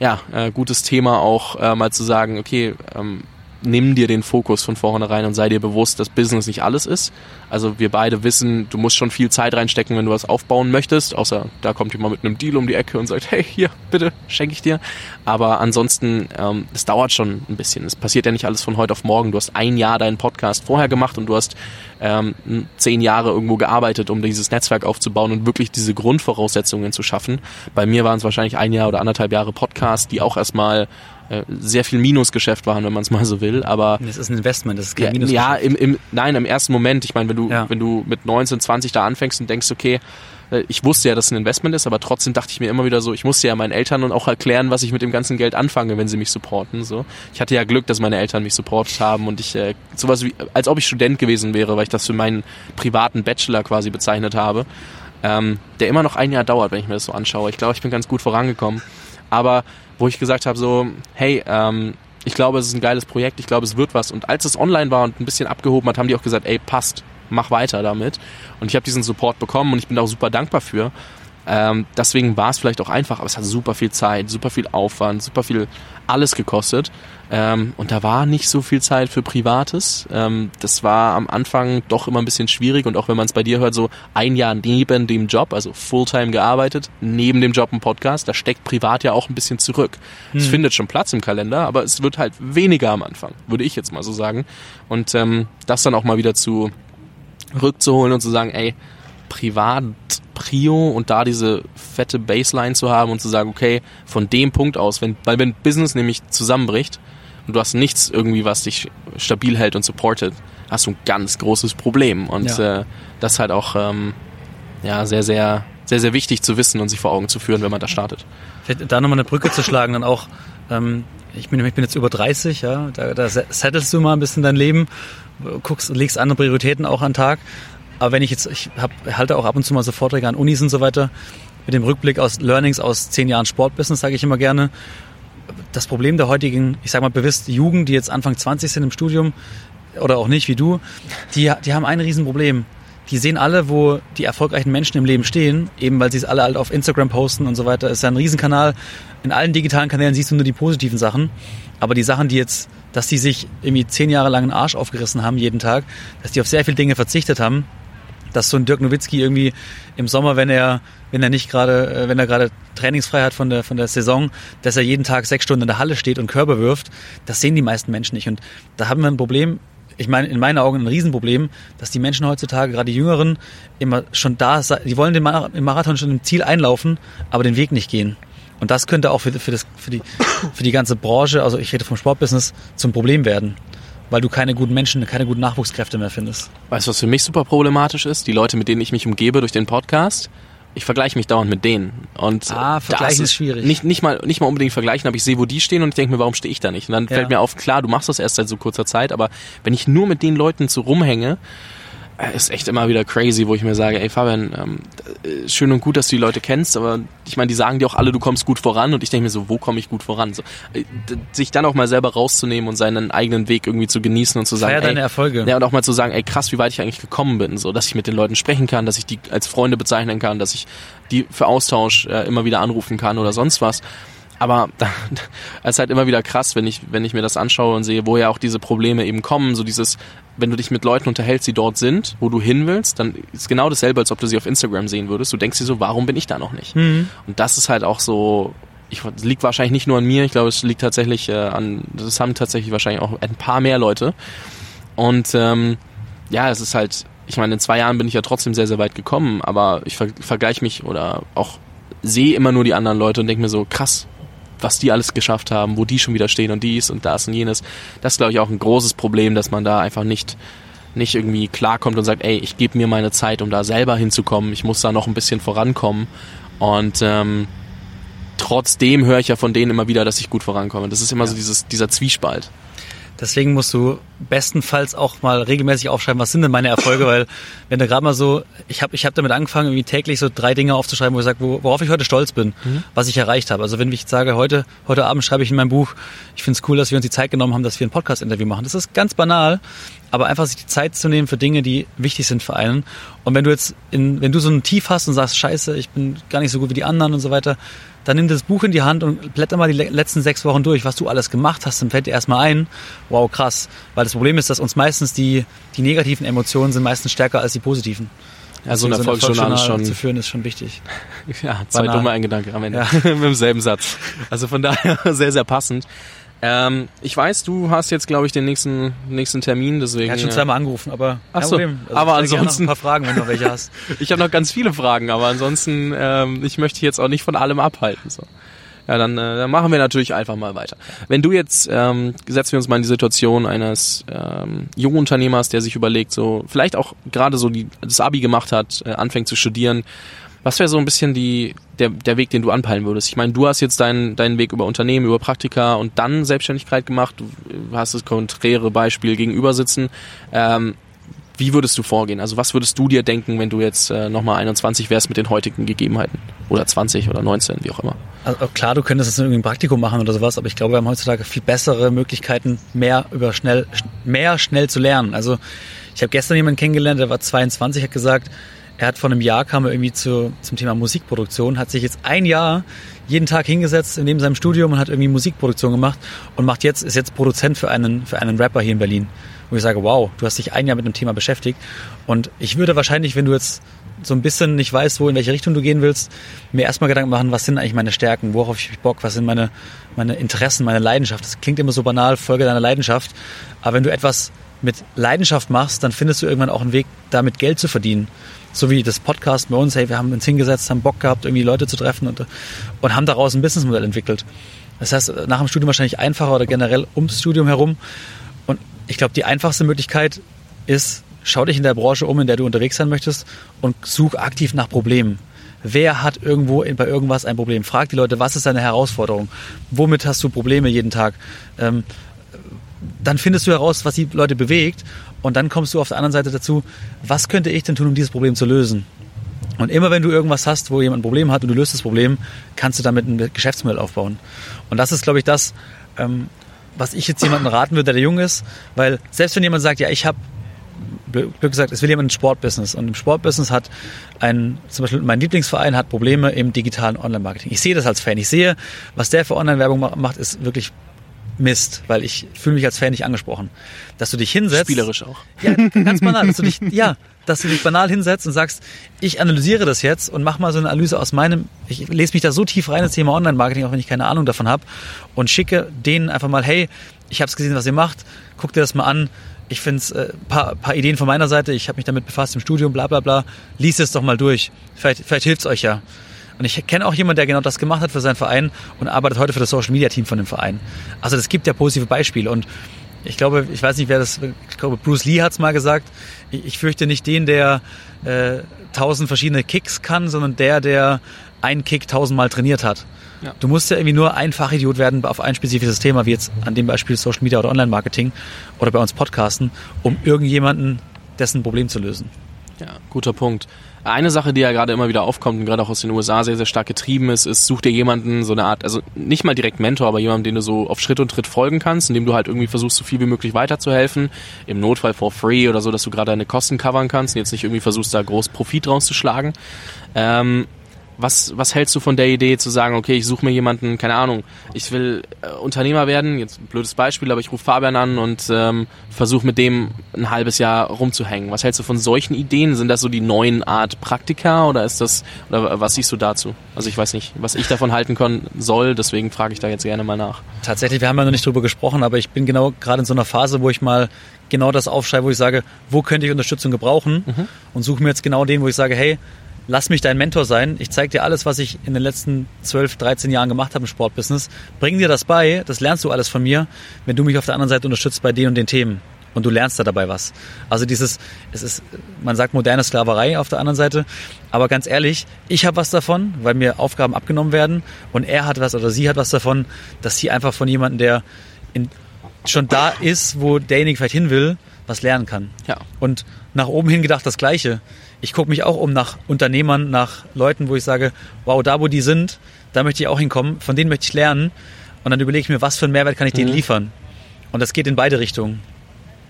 ja, äh, gutes Thema auch äh, mal zu sagen, okay, ähm, nimm dir den Fokus von vornherein und sei dir bewusst, dass Business nicht alles ist. Also wir beide wissen, du musst schon viel Zeit reinstecken, wenn du was aufbauen möchtest, außer da kommt jemand mit einem Deal um die Ecke und sagt, hey, hier, bitte, schenke ich dir. Aber ansonsten, ähm, es dauert schon ein bisschen. Es passiert ja nicht alles von heute auf morgen. Du hast ein Jahr deinen Podcast vorher gemacht und du hast ähm, zehn Jahre irgendwo gearbeitet, um dieses Netzwerk aufzubauen und wirklich diese Grundvoraussetzungen zu schaffen. Bei mir waren es wahrscheinlich ein Jahr oder anderthalb Jahre Podcast, die auch erstmal sehr viel Minusgeschäft waren, wenn man es mal so will. Aber das ist ein Investment, das ist kein ja, Minusgeschäft. Ja, im, im, nein, im ersten Moment. Ich meine, wenn du ja. wenn du mit 19, 20 da anfängst und denkst, okay, Äh, ich wusste ja, dass es ein Investment ist, aber trotzdem dachte ich mir immer wieder so, ich musste ja meinen Eltern und auch erklären, was ich mit dem ganzen Geld anfange, wenn sie mich supporten. So, ich hatte ja Glück, dass meine Eltern mich supportet haben und ich äh, sowas wie, als ob ich Student gewesen wäre, weil ich das für meinen privaten Bachelor quasi bezeichnet habe, ähm, der immer noch ein Jahr dauert, wenn ich mir das so anschaue. Ich glaube, ich bin ganz gut vorangekommen, aber wo ich gesagt habe so, hey, ähm, ich glaube, es ist ein geiles Projekt, ich glaube, es wird was. Und als es online war und ein bisschen abgehoben hat, haben die auch gesagt, ey, passt, mach weiter damit. Und ich habe diesen Support bekommen und ich bin auch super dankbar für. Ähm, deswegen war es vielleicht auch einfach, aber es hat super viel Zeit, super viel Aufwand, super viel alles gekostet. Ähm, und da war nicht so viel Zeit für Privates. Ähm, das war am Anfang doch immer ein bisschen schwierig und auch wenn man es bei dir hört, so ein Jahr neben dem Job, also Fulltime gearbeitet, neben dem Job ein Podcast, da steckt privat ja auch ein bisschen zurück. Es hm. findet schon Platz im Kalender, aber es wird halt weniger am Anfang, würde ich jetzt mal so sagen. Und ähm, das dann auch mal wieder zu rückzuholen und zu sagen, ey, privat Prio und da diese fette Baseline zu haben und zu sagen, okay, von dem Punkt aus, wenn, weil wenn Business nämlich zusammenbricht und du hast nichts irgendwie, was dich stabil hält und supportet, hast du ein ganz großes Problem. Und ja. äh, das ist halt auch ähm, ja, sehr, sehr, sehr, sehr wichtig zu wissen und sich vor Augen zu führen, wenn man da startet. Vielleicht da nochmal eine Brücke zu schlagen, dann auch, ähm, ich, bin, ich bin jetzt über 30, ja, da, da settelst du mal ein bisschen dein Leben, guckst, legst andere Prioritäten auch an den Tag. Aber wenn ich jetzt, ich hab, halte auch ab und zu mal so Vorträge an Unis und so weiter, mit dem Rückblick aus Learnings aus zehn Jahren Sportbusiness, sage ich immer gerne. Das Problem der heutigen, ich sage mal bewusst Jugend, die jetzt Anfang 20 sind im Studium oder auch nicht wie du, die, die haben ein Riesenproblem. Die sehen alle, wo die erfolgreichen Menschen im Leben stehen, eben weil sie es alle halt auf Instagram posten und so weiter. Es ist ja ein Riesenkanal. In allen digitalen Kanälen siehst du nur die positiven Sachen. Aber die Sachen, die jetzt, dass die sich irgendwie zehn Jahre lang einen Arsch aufgerissen haben jeden Tag, dass die auf sehr viele Dinge verzichtet haben, dass so ein Dirk Nowitzki irgendwie im Sommer, wenn er, wenn er nicht gerade, äh, wenn er gerade trainingsfrei hat von der, von der Saison, dass er jeden Tag sechs Stunden in der Halle steht und Körper wirft, das sehen die meisten Menschen nicht. Und da haben wir ein Problem, ich meine, in meinen Augen ein Riesenproblem, dass die Menschen heutzutage, gerade die Jüngeren, immer schon da, die wollen den Marathon schon im Ziel einlaufen, aber den Weg nicht gehen. Und das könnte auch für, für, das, für, die, für die ganze Branche, also ich rede vom Sportbusiness, zum Problem werden weil du keine guten Menschen, keine guten Nachwuchskräfte mehr findest. Weißt du, was für mich super problematisch ist? Die Leute, mit denen ich mich umgebe durch den Podcast, ich vergleiche mich dauernd mit denen. Und ah, vergleichen ist, schwierig. Nicht, nicht, mal, nicht mal unbedingt vergleichen, aber ich sehe, wo die stehen und ich denke mir, warum stehe ich da nicht? Und dann ja. fällt mir auf, klar, du machst das erst seit so kurzer Zeit, aber wenn ich nur mit den Leuten so rumhänge, ist echt immer wieder crazy, wo ich mir sage, ey Fabian, ähm, äh, schön und gut, dass du die Leute kennst, aber ich meine, die sagen dir auch alle, du kommst gut voran und ich denke mir so, wo komme ich gut voran? So, äh, sich dann auch mal selber rauszunehmen und seinen eigenen Weg irgendwie zu genießen und zu sagen, Feier deine Erfolge. Ja, und auch mal zu sagen, ey krass, wie weit ich eigentlich gekommen bin, so, dass ich mit den Leuten sprechen kann, dass ich die als Freunde bezeichnen kann, dass ich die für Austausch äh, immer wieder anrufen kann oder sonst was. Aber es ist halt immer wieder krass, wenn ich, wenn ich mir das anschaue und sehe, woher auch diese Probleme eben kommen. So dieses, wenn du dich mit Leuten unterhältst, die dort sind, wo du hin willst, dann ist genau dasselbe, als ob du sie auf Instagram sehen würdest. Du denkst dir so, warum bin ich da noch nicht? Mhm. Und das ist halt auch so, ich, liegt wahrscheinlich nicht nur an mir, ich glaube, es liegt tatsächlich äh, an, das haben tatsächlich wahrscheinlich auch ein paar mehr Leute. Und ähm, ja, es ist halt, ich meine, in zwei Jahren bin ich ja trotzdem sehr, sehr weit gekommen, aber ich ver vergleiche mich oder auch sehe immer nur die anderen Leute und denke mir so, krass, was die alles geschafft haben, wo die schon wieder stehen und dies und das und jenes. Das ist, glaube ich, auch ein großes Problem, dass man da einfach nicht nicht irgendwie klarkommt und sagt, ey, ich gebe mir meine Zeit, um da selber hinzukommen. Ich muss da noch ein bisschen vorankommen. Und ähm, trotzdem höre ich ja von denen immer wieder, dass ich gut vorankomme. Das ist immer ja. so dieses, dieser Zwiespalt. Deswegen musst du bestenfalls auch mal regelmäßig aufschreiben, was sind denn meine Erfolge, weil wenn du gerade mal so, ich habe ich hab damit angefangen, irgendwie täglich so drei Dinge aufzuschreiben, wo ich sage, worauf ich heute stolz bin, mhm. was ich erreicht habe. Also wenn ich sage, heute, heute Abend schreibe ich in meinem Buch, ich finde es cool, dass wir uns die Zeit genommen haben, dass wir ein Podcast-Interview machen. Das ist ganz banal, aber einfach sich die Zeit zu nehmen für Dinge, die wichtig sind für einen. Und wenn du jetzt in, wenn du so ein Tief hast und sagst, scheiße, ich bin gar nicht so gut wie die anderen und so weiter, dann nimm das Buch in die Hand und blätter mal die letzten sechs Wochen durch, was du alles gemacht hast, dann fällt dir erstmal ein, wow, krass. Weil das Problem ist, dass uns meistens die, die negativen Emotionen sind meistens stärker als die positiven. Also ein Erfolgsjournal schon zu führen ist schon wichtig. Ja, zwei Banal. dumme Eingedanke am Ende. Ja. Mit demselben Satz. Also von daher sehr, sehr passend. Ähm, ich weiß, du hast jetzt, glaube ich, den nächsten, nächsten Termin, deswegen. Er hat schon zweimal angerufen, aber Ach so, also aber ansonsten. ein paar Fragen, wenn du welche hast. ich habe noch ganz viele Fragen, aber ansonsten, ähm, ich möchte jetzt auch nicht von allem abhalten. So. Ja, dann, äh, dann machen wir natürlich einfach mal weiter. Wenn du jetzt, ähm, setzen wir uns mal in die Situation eines ähm, jungen Unternehmers, der sich überlegt, so vielleicht auch gerade so die, das Abi gemacht hat, äh, anfängt zu studieren, Was wäre so ein bisschen die, der, der Weg, den du anpeilen würdest? Ich meine, du hast jetzt deinen, deinen Weg über Unternehmen, über Praktika und dann Selbstständigkeit gemacht. Du hast das konträre Beispiel gegenüber sitzen. Ähm, wie würdest du vorgehen? Also was würdest du dir denken, wenn du jetzt äh, nochmal 21 wärst mit den heutigen Gegebenheiten? Oder 20 oder 19, wie auch immer. Also klar, du könntest jetzt irgendwie ein Praktikum machen oder sowas, aber ich glaube, wir haben heutzutage viel bessere Möglichkeiten, mehr über schnell, mehr schnell zu lernen. Also ich habe gestern jemanden kennengelernt, der war 22, hat gesagt, er hat vor einem Jahr kam er irgendwie zu, zum Thema Musikproduktion, hat sich jetzt ein Jahr jeden Tag hingesetzt neben seinem Studium und hat irgendwie Musikproduktion gemacht und macht jetzt, ist jetzt Produzent für einen, für einen Rapper hier in Berlin wo ich sage, wow, du hast dich ein Jahr mit dem Thema beschäftigt. Und ich würde wahrscheinlich, wenn du jetzt so ein bisschen nicht weißt, wo in welche Richtung du gehen willst, mir erstmal Gedanken machen, was sind eigentlich meine Stärken, worauf ich Bock, was sind meine, meine Interessen, meine Leidenschaft. Das klingt immer so banal, Folge deiner Leidenschaft. Aber wenn du etwas mit Leidenschaft machst, dann findest du irgendwann auch einen Weg, damit Geld zu verdienen. So wie das Podcast bei uns, hey, wir haben uns hingesetzt, haben Bock gehabt, irgendwie Leute zu treffen und, und haben daraus ein Businessmodell entwickelt. Das heißt, nach dem Studium wahrscheinlich einfacher oder generell ums Studium herum. Ich glaube, die einfachste Möglichkeit ist, schau dich in der Branche um, in der du unterwegs sein möchtest und such aktiv nach Problemen. Wer hat irgendwo bei irgendwas ein Problem? Frag die Leute, was ist deine Herausforderung? Womit hast du Probleme jeden Tag? Ähm, dann findest du heraus, was die Leute bewegt und dann kommst du auf der anderen Seite dazu, was könnte ich denn tun, um dieses Problem zu lösen? Und immer wenn du irgendwas hast, wo jemand ein Problem hat und du löst das Problem, kannst du damit ein Geschäftsmodell aufbauen. Und das ist, glaube ich, das, ähm, was ich jetzt jemandem raten würde, der jung ist, weil selbst wenn jemand sagt, ja, ich habe Glück gesagt, es will jemand ein Sportbusiness und im Sportbusiness hat ein, zum Beispiel mein Lieblingsverein hat Probleme im digitalen Online-Marketing. Ich sehe das als Fan. Ich sehe, was der für Online-Werbung macht, ist wirklich Mist, weil ich fühle mich als Fan nicht angesprochen. Dass du dich hinsetzt. Spielerisch auch. Ja, ganz banal. Dass du dich, ja, dass du dich banal hinsetzt und sagst, ich analysiere das jetzt und mach mal so eine Analyse aus meinem, ich lese mich da so tief rein ins Thema Online-Marketing, auch wenn ich keine Ahnung davon habe, und schicke denen einfach mal, hey, ich habe es gesehen, was ihr macht, guck dir das mal an. Ich finde es äh, paar, paar Ideen von meiner Seite, ich habe mich damit befasst im Studium, bla bla bla. Lies es doch mal durch. Vielleicht, vielleicht hilft es euch ja. Und ich kenne auch jemanden, der genau das gemacht hat für seinen Verein und arbeitet heute für das Social Media Team von dem Verein. Also das gibt ja positive Beispiele und ich glaube, ich weiß nicht, wer das, ich glaube, Bruce Lee hat es mal gesagt. Ich, ich, fürchte nicht den, der äh, tausend verschiedene Kicks kann, sondern der, der einen Kick tausendmal trainiert hat. Ja. Du musst ja irgendwie nur ein Fachidiot werden auf ein spezifisches Thema, wie jetzt an dem Beispiel Social Media oder Online-Marketing oder bei uns Podcasten, um irgendjemanden dessen Problem zu lösen. Ja, guter Punkt. Eine Sache, die ja gerade immer wieder aufkommt und gerade auch aus den USA sehr, sehr stark getrieben ist, ist, such dir jemanden, so eine Art, also nicht mal direkt Mentor, aber jemanden, den du so auf Schritt und Tritt folgen kannst, indem du halt irgendwie versuchst, so viel wie möglich weiterzuhelfen. Im Notfall for free oder so, dass du gerade deine Kosten covern kannst und jetzt nicht irgendwie versuchst, da groß Profit rauszuschlagen. Ähm, was, was hältst du von der Idee zu sagen, okay, ich suche mir jemanden, keine Ahnung, ich will äh, Unternehmer werden, jetzt ein blödes Beispiel, aber ich rufe Fabian an und ähm, versuche mit dem ein halbes Jahr rumzuhängen. Was hältst du von solchen Ideen? Sind das so die neuen Art Praktika oder ist das, oder was siehst du dazu? Also ich weiß nicht, was ich davon halten können soll, deswegen frage ich da jetzt gerne mal nach. Tatsächlich, wir haben ja noch nicht drüber gesprochen, aber ich bin genau gerade in so einer Phase, wo ich mal genau das aufschreibe, wo ich sage, wo könnte ich Unterstützung gebrauchen mhm. und suche mir jetzt genau den, wo ich sage, hey, lass mich dein Mentor sein. Ich zeige dir alles, was ich in den letzten 12, 13 Jahren gemacht habe im Sportbusiness. Bring dir das bei, das lernst du alles von mir, wenn du mich auf der anderen Seite unterstützt bei den und den Themen. Und du lernst da dabei was. Also dieses, es ist, man sagt moderne Sklaverei auf der anderen Seite. Aber ganz ehrlich, ich habe was davon, weil mir Aufgaben abgenommen werden. Und er hat was oder sie hat was davon, dass sie einfach von jemandem, der in, schon da ist, wo derjenige vielleicht hin will, was lernen kann. Ja. Und nach oben hin gedacht das Gleiche ich gucke mich auch um nach Unternehmern, nach Leuten, wo ich sage, wow, da wo die sind, da möchte ich auch hinkommen, von denen möchte ich lernen. Und dann überlege ich mir, was für einen Mehrwert kann ich denen mhm. liefern. Und das geht in beide Richtungen.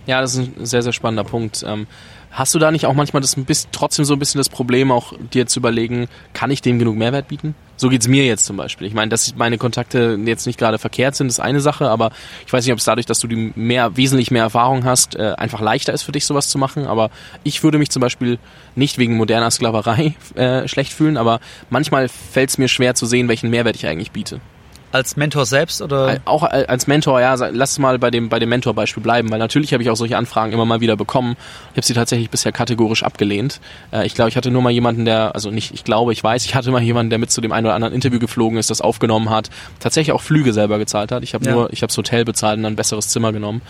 Ja, das ist ein sehr, sehr spannender Punkt. Ähm, Hast du da nicht auch manchmal das bisschen, trotzdem so ein bisschen das Problem, auch dir zu überlegen, kann ich dem genug Mehrwert bieten? So geht's mir jetzt zum Beispiel. Ich meine, dass meine Kontakte jetzt nicht gerade verkehrt sind, ist eine Sache, aber ich weiß nicht, ob es dadurch, dass du die mehr, wesentlich mehr Erfahrung hast, äh, einfach leichter ist für dich, sowas zu machen. Aber ich würde mich zum Beispiel nicht wegen moderner Sklaverei äh, schlecht fühlen, aber manchmal fällt es mir schwer zu sehen, welchen Mehrwert ich eigentlich biete. Als Mentor selbst oder? Auch als Mentor, ja. Lass mal bei dem, bei dem Mentorbeispiel bleiben, weil natürlich habe ich auch solche Anfragen immer mal wieder bekommen. Ich habe sie tatsächlich bisher kategorisch abgelehnt. Äh, ich glaube, ich hatte nur mal jemanden, der, also nicht, ich glaube, ich weiß, ich hatte mal jemanden, der mit zu dem einen oder anderen Interview geflogen ist, das aufgenommen hat, tatsächlich auch Flüge selber gezahlt hat. Ich habe ja. nur, ich habe das Hotel bezahlt und dann ein besseres Zimmer genommen.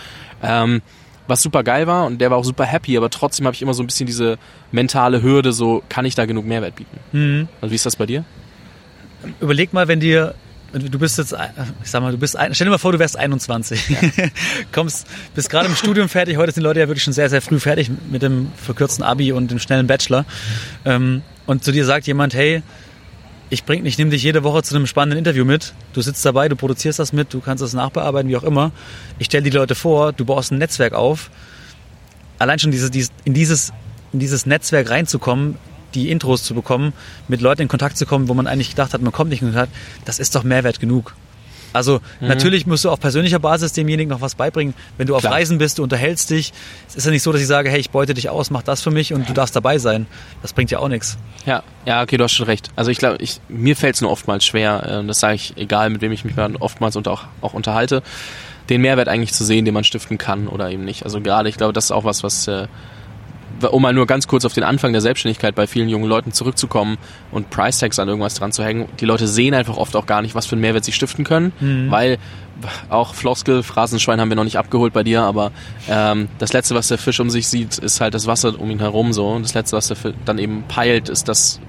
Ähm, was super geil war und der war auch super happy, aber trotzdem habe ich immer so ein bisschen diese mentale Hürde, so kann ich da genug Mehrwert bieten. Mhm. Also wie ist das bei dir? Überleg mal, wenn dir du bist jetzt, ich sag mal, du bist, stell dir mal vor, du wärst 21. Ja. Kommst, bist gerade im Studium fertig. Heute sind die Leute ja wirklich schon sehr, sehr früh fertig mit dem verkürzten Abi und dem schnellen Bachelor. Ähm, und zu dir sagt jemand, hey, ich bring, ich nehme dich jede Woche zu einem spannenden Interview mit. Du sitzt dabei, du produzierst das mit, du kannst das nachbearbeiten, wie auch immer. Ich stelle die Leute vor, du baust ein Netzwerk auf. Allein schon diese, dieses, in dieses, in dieses Netzwerk reinzukommen, die Intros zu bekommen, mit Leuten in Kontakt zu kommen, wo man eigentlich gedacht hat, man kommt nicht in Kontakt, das ist doch Mehrwert genug. Also mhm. natürlich musst du auf persönlicher Basis demjenigen noch was beibringen. Wenn du auf Klar. Reisen bist, du unterhältst dich. Es ist ja nicht so, dass ich sage, hey, ich beute dich aus, mach das für mich und du darfst dabei sein. Das bringt ja auch nichts. Ja, ja, okay, du hast schon recht. Also ich glaube, ich, mir fällt es nur oftmals schwer, äh, das sage ich, egal mit wem ich mich oftmals und auch, auch unterhalte, den Mehrwert eigentlich zu sehen, den man stiften kann oder eben nicht. Also gerade, ich glaube, das ist auch was, was äh, um mal nur ganz kurz auf den Anfang der Selbstständigkeit bei vielen jungen Leuten zurückzukommen und Price Tags an irgendwas dran zu hängen, die Leute sehen einfach oft auch gar nicht, was für einen Mehrwert sie stiften können, mhm. weil auch Floskel, Phrasenschwein haben wir noch nicht abgeholt bei dir, aber ähm, das Letzte, was der Fisch um sich sieht, ist halt das Wasser um ihn herum so und das Letzte, was der Fisch dann eben peilt, ist das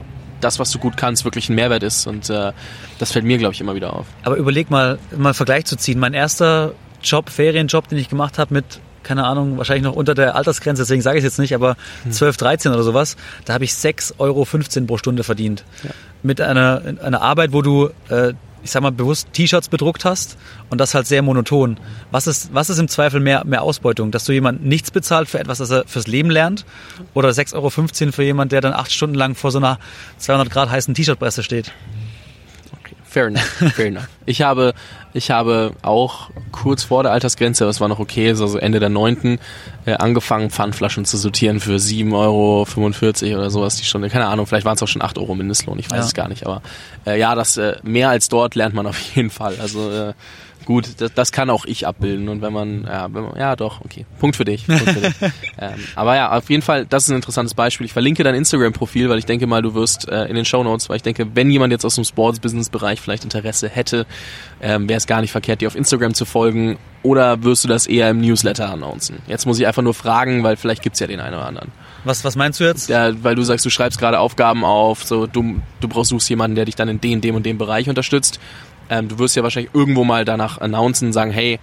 das, was du gut kannst, wirklich ein Mehrwert ist und äh, das fällt mir, glaube ich, immer wieder auf. Aber überleg mal, mal einen Vergleich zu ziehen. Mein erster Job, Ferienjob, den ich gemacht habe mit keine Ahnung, wahrscheinlich noch unter der Altersgrenze, deswegen sage ich es jetzt nicht, aber 12, hm. 13 oder sowas, da habe ich 6,15 Euro pro Stunde verdient. Ja. Mit einer, einer Arbeit, wo du, äh, ich sag mal, bewusst T-Shirts bedruckt hast und das halt sehr monoton. Was ist, was ist im Zweifel mehr, mehr Ausbeutung? Dass du jemand nichts bezahlt für etwas, das er fürs Leben lernt oder 6,15 Euro für jemand, der dann acht Stunden lang vor so einer 200 Grad heißen T-Shirt-Presse steht? Fair enough, fair enough. Ich habe, ich habe auch kurz vor der Altersgrenze, das war noch okay, also Ende der neunten, äh, angefangen, Pfandflaschen zu sortieren für 7,45 Euro oder sowas die Stunde. Keine Ahnung, vielleicht waren es auch schon 8 Euro Mindestlohn, ich weiß ja. es gar nicht. Aber äh, ja, das äh, mehr als dort lernt man auf jeden Fall. Also äh, Gut, das, das kann auch ich abbilden. Und wenn man, ja, wenn man, ja doch, okay. Punkt für dich. Punkt für dich. ähm, aber ja, auf jeden Fall, das ist ein interessantes Beispiel. Ich verlinke dein Instagram-Profil, weil ich denke mal, du wirst äh, in den Show Notes, weil ich denke, wenn jemand jetzt aus dem Sports-Business-Bereich vielleicht Interesse hätte, ähm, wäre es gar nicht verkehrt, dir auf Instagram zu folgen. Oder wirst du das eher im Newsletter announcen? Jetzt muss ich einfach nur fragen, weil vielleicht gibt's ja den einen oder anderen. Was, was meinst du jetzt? Ja, weil du sagst, du schreibst gerade Aufgaben auf, so du, du brauchst suchst jemanden, der dich dann in den, dem und dem Bereich unterstützt ähm, du wirst ja wahrscheinlich irgendwo mal danach announcen, sagen, hey,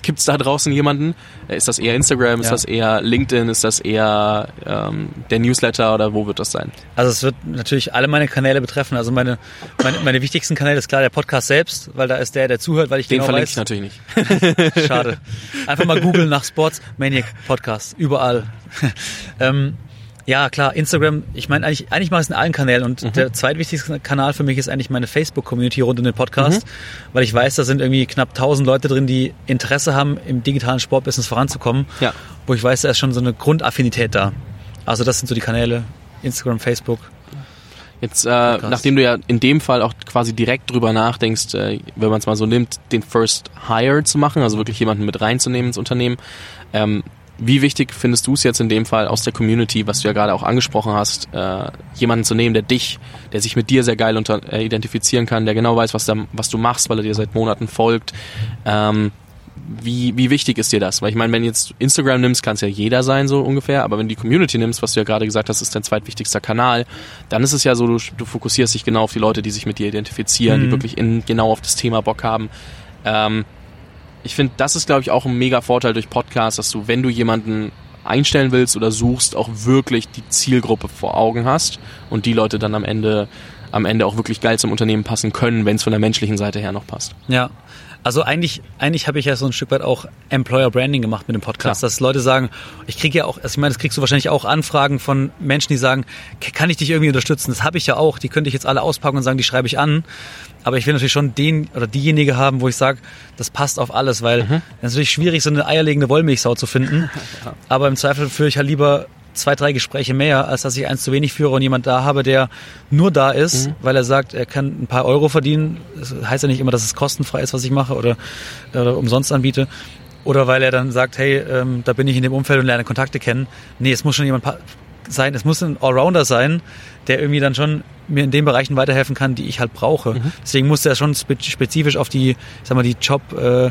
gibt es da draußen jemanden? Äh, ist das eher Instagram? Ist ja. das eher LinkedIn? Ist das eher ähm, der Newsletter oder wo wird das sein? Also es wird natürlich alle meine Kanäle betreffen. Also meine, meine, meine wichtigsten Kanäle ist klar der Podcast selbst, weil da ist der, der zuhört, weil ich den genau verlinke weiß. ich natürlich nicht. Schade. Einfach mal googeln nach Sports Maniac Podcast. Überall. ähm, ja, klar, Instagram, ich meine, eigentlich, eigentlich mache ich es in allen Kanälen und mhm. der zweitwichtigste Kanal für mich ist eigentlich meine Facebook-Community rund um den Podcast, mhm. weil ich weiß, da sind irgendwie knapp 1000 Leute drin, die Interesse haben, im digitalen Sportbusiness voranzukommen, ja. wo ich weiß, da ist schon so eine Grundaffinität da. Also das sind so die Kanäle, Instagram, Facebook. Jetzt, äh, nachdem du ja in dem Fall auch quasi direkt drüber nachdenkst, äh, wenn man es mal so nimmt, den First Hire zu machen, also wirklich jemanden mit reinzunehmen ins Unternehmen, ähm, wie wichtig findest du es jetzt in dem Fall aus der Community, was du ja gerade auch angesprochen hast, äh, jemanden zu nehmen, der dich, der sich mit dir sehr geil unter, äh, identifizieren kann, der genau weiß, was, da, was du machst, weil er dir seit Monaten folgt. Ähm, wie, wie wichtig ist dir das? Weil ich meine, wenn jetzt Instagram nimmst, kann es ja jeder sein, so ungefähr, aber wenn du die Community nimmst, was du ja gerade gesagt hast, ist dein zweitwichtigster Kanal, dann ist es ja so, du, du fokussierst dich genau auf die Leute, die sich mit dir identifizieren, mhm. die wirklich in, genau auf das Thema Bock haben. Ähm, ich finde, das ist, glaube ich, auch ein mega Vorteil durch Podcasts, dass du, wenn du jemanden einstellen willst oder suchst, auch wirklich die Zielgruppe vor Augen hast und die Leute dann am Ende am Ende auch wirklich geil zum Unternehmen passen können, wenn es von der menschlichen Seite her noch passt. Ja, also eigentlich, eigentlich habe ich ja so ein Stück weit auch Employer Branding gemacht mit dem Podcast, Klar. dass Leute sagen, ich kriege ja auch, also ich meine, das kriegst du wahrscheinlich auch Anfragen von Menschen, die sagen, kann ich dich irgendwie unterstützen? Das habe ich ja auch, die könnte ich jetzt alle auspacken und sagen, die schreibe ich an. Aber ich will natürlich schon den oder diejenige haben, wo ich sage, das passt auf alles, weil mhm. es ist natürlich schwierig, so eine eierlegende Wollmilchsau zu finden. Aber im Zweifel führe ich halt lieber zwei, drei Gespräche mehr, als dass ich eins zu wenig führe und jemand da habe, der nur da ist, mhm. weil er sagt, er kann ein paar Euro verdienen. Das heißt ja nicht immer, dass es kostenfrei ist, was ich mache oder, oder umsonst anbiete. Oder weil er dann sagt, hey, ähm, da bin ich in dem Umfeld und lerne Kontakte kennen. Nee, es muss schon jemand sein, es muss ein Allrounder sein, der irgendwie dann schon mir in den Bereichen weiterhelfen kann, die ich halt brauche. Mhm. Deswegen muss er schon spezifisch auf die, ich sag mal, die Job, äh,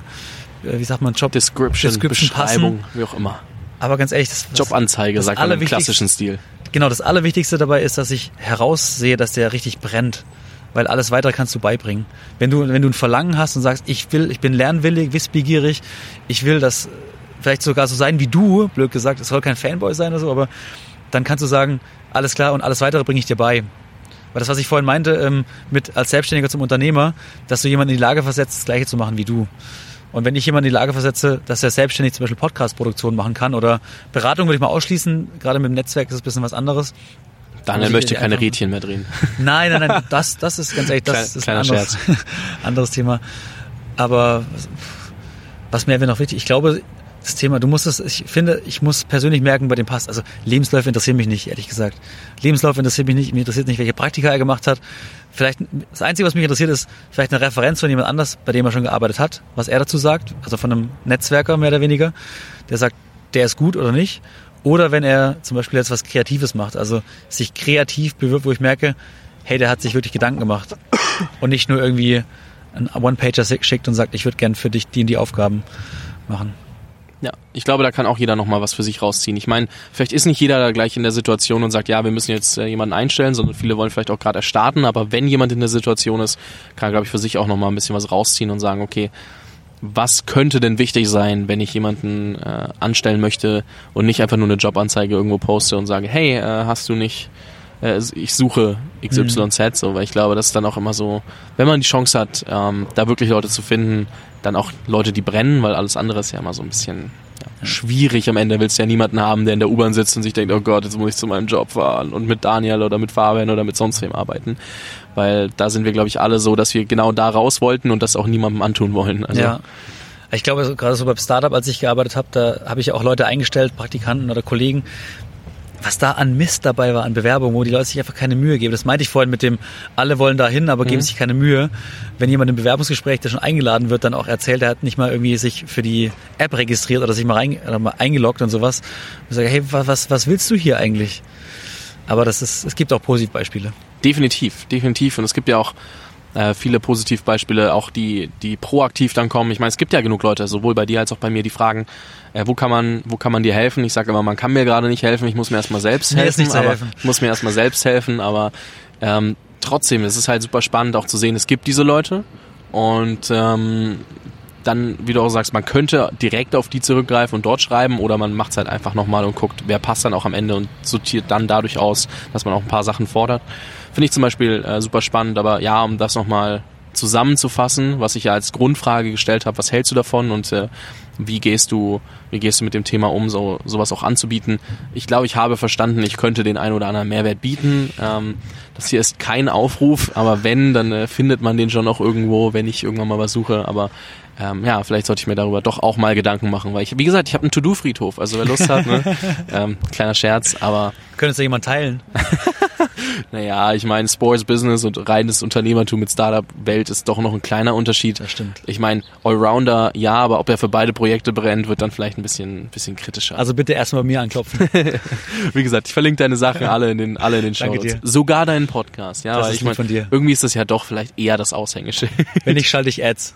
wie sagt man, Job Description, Description Beschreibung, passen. wie auch immer. Aber ganz ehrlich, das, Jobanzeige, sagt man im klassischen Stil. Genau, das Allerwichtigste dabei ist, dass ich heraussehe, dass der richtig brennt. Weil alles weitere kannst du beibringen. Wenn du, wenn du ein Verlangen hast und sagst, ich will, ich bin lernwillig, wissbegierig, ich will das vielleicht sogar so sein wie du, blöd gesagt, es soll kein Fanboy sein oder so, aber dann kannst du sagen, alles klar und alles weitere bringe ich dir bei. Weil das, was ich vorhin meinte, ähm, mit als Selbstständiger zum Unternehmer, dass du jemanden in die Lage versetzt, das Gleiche zu machen wie du. Und wenn ich jemanden in die Lage versetze, dass er selbstständig zum Beispiel Podcast-Produktion machen kann oder Beratung würde ich mal ausschließen, gerade mit dem Netzwerk ist es ein bisschen was anderes. Daniel möchte keine Rädchen mehr drehen. Nein, nein, nein, das, das ist ganz ehrlich, das Klein, ist ein anderes, anderes Thema. Aber was, was mir noch wichtig, ich glaube, das Thema, du musst es, ich finde, ich muss persönlich merken, bei dem passt. Also Lebensläufe interessieren mich nicht, ehrlich gesagt. Lebensläufe interessiert mich nicht, mir interessiert nicht, welche Praktika er gemacht hat. Vielleicht, das Einzige, was mich interessiert, ist vielleicht eine Referenz von jemand anders, bei dem er schon gearbeitet hat, was er dazu sagt, also von einem Netzwerker mehr oder weniger, der sagt, der ist gut oder nicht. Oder wenn er zum Beispiel jetzt was Kreatives macht, also sich kreativ bewirbt, wo ich merke, hey, der hat sich wirklich Gedanken gemacht und nicht nur irgendwie einen One-Pager schickt und sagt, ich würde gern für dich die und die Aufgaben machen. Ja, ich glaube, da kann auch jeder nochmal was für sich rausziehen. Ich meine, vielleicht ist nicht jeder da gleich in der Situation und sagt, ja, wir müssen jetzt äh, jemanden einstellen, sondern viele wollen vielleicht auch gerade erstarten, aber wenn jemand in der Situation ist, kann er, glaube ich, für sich auch nochmal ein bisschen was rausziehen und sagen, okay, was könnte denn wichtig sein, wenn ich jemanden äh, anstellen möchte und nicht einfach nur eine Jobanzeige irgendwo poste und sage, hey, äh, hast du nicht, äh, ich suche XYZ, mhm. so, weil ich glaube, das ist dann auch immer so, wenn man die Chance hat, ähm, da wirklich Leute zu finden, dann auch Leute, die brennen, weil alles andere ist ja immer so ein bisschen ja, schwierig. Am Ende willst du ja niemanden haben, der in der U-Bahn sitzt und sich denkt, oh Gott, jetzt muss ich zu meinem Job fahren und mit Daniel oder mit Fabian oder mit sonst wem arbeiten. Weil da sind wir, glaube ich, alle so, dass wir genau da raus wollten und das auch niemandem antun wollen. Also, ja. Ich glaube, gerade so beim Startup, als ich gearbeitet habe, da habe ich auch Leute eingestellt, Praktikanten oder Kollegen, was da an Mist dabei war, an Bewerbungen, wo die Leute sich einfach keine Mühe geben. Das meinte ich vorhin mit dem, alle wollen da hin, aber mhm. geben sich keine Mühe. Wenn jemand im Bewerbungsgespräch, der schon eingeladen wird, dann auch erzählt, er hat nicht mal irgendwie sich für die App registriert oder sich mal, rein, oder mal eingeloggt und sowas. Und sage, hey, was, was willst du hier eigentlich? Aber das ist, es gibt auch Positivbeispiele. Definitiv, definitiv. Und es gibt ja auch äh, viele Positivbeispiele, auch die, die proaktiv dann kommen. Ich meine, es gibt ja genug Leute, sowohl bei dir als auch bei mir, die fragen, äh, wo kann man, wo kann man dir helfen? Ich sage immer, man kann mir gerade nicht helfen, ich muss mir erstmal selbst mir helfen. aber helfen. Ich muss mir erstmal selbst helfen, aber ähm, trotzdem, es ist halt super spannend auch zu sehen, es gibt diese Leute und ähm, dann, wie du auch sagst, man könnte direkt auf die zurückgreifen und dort schreiben oder man macht es halt einfach nochmal und guckt, wer passt dann auch am Ende und sortiert dann dadurch aus, dass man auch ein paar Sachen fordert. Finde ich zum Beispiel äh, super spannend, aber ja, um das nochmal zusammenzufassen, was ich ja als Grundfrage gestellt habe, was hältst du davon und äh, wie gehst du, wie gehst du mit dem Thema um, so sowas auch anzubieten? Ich glaube, ich habe verstanden, ich könnte den ein oder anderen Mehrwert bieten. Ähm, das hier ist kein Aufruf, aber wenn, dann äh, findet man den schon auch irgendwo, wenn ich irgendwann mal was suche. Aber ähm, ja, vielleicht sollte ich mir darüber doch auch mal Gedanken machen, weil ich, wie gesagt, ich habe einen To-Do-Friedhof, also wer Lust hat, ne? ähm, kleiner Scherz, aber. Könntest du jemand teilen? naja, ich meine, Sports Business und reines Unternehmertum mit Startup-Welt ist doch noch ein kleiner Unterschied. Das stimmt. Ich meine, Allrounder, ja, aber ob er für beide Projekte brennt, wird dann vielleicht ein bisschen, bisschen kritischer. Also bitte erstmal bei mir anklopfen. wie gesagt, ich verlinke deine Sachen alle in den, alle in den Show Sogar deinen Podcast, ja, das weil ich meine, irgendwie ist das ja doch vielleicht eher das Aushängeschild. Wenn nicht, schalte ich Ads.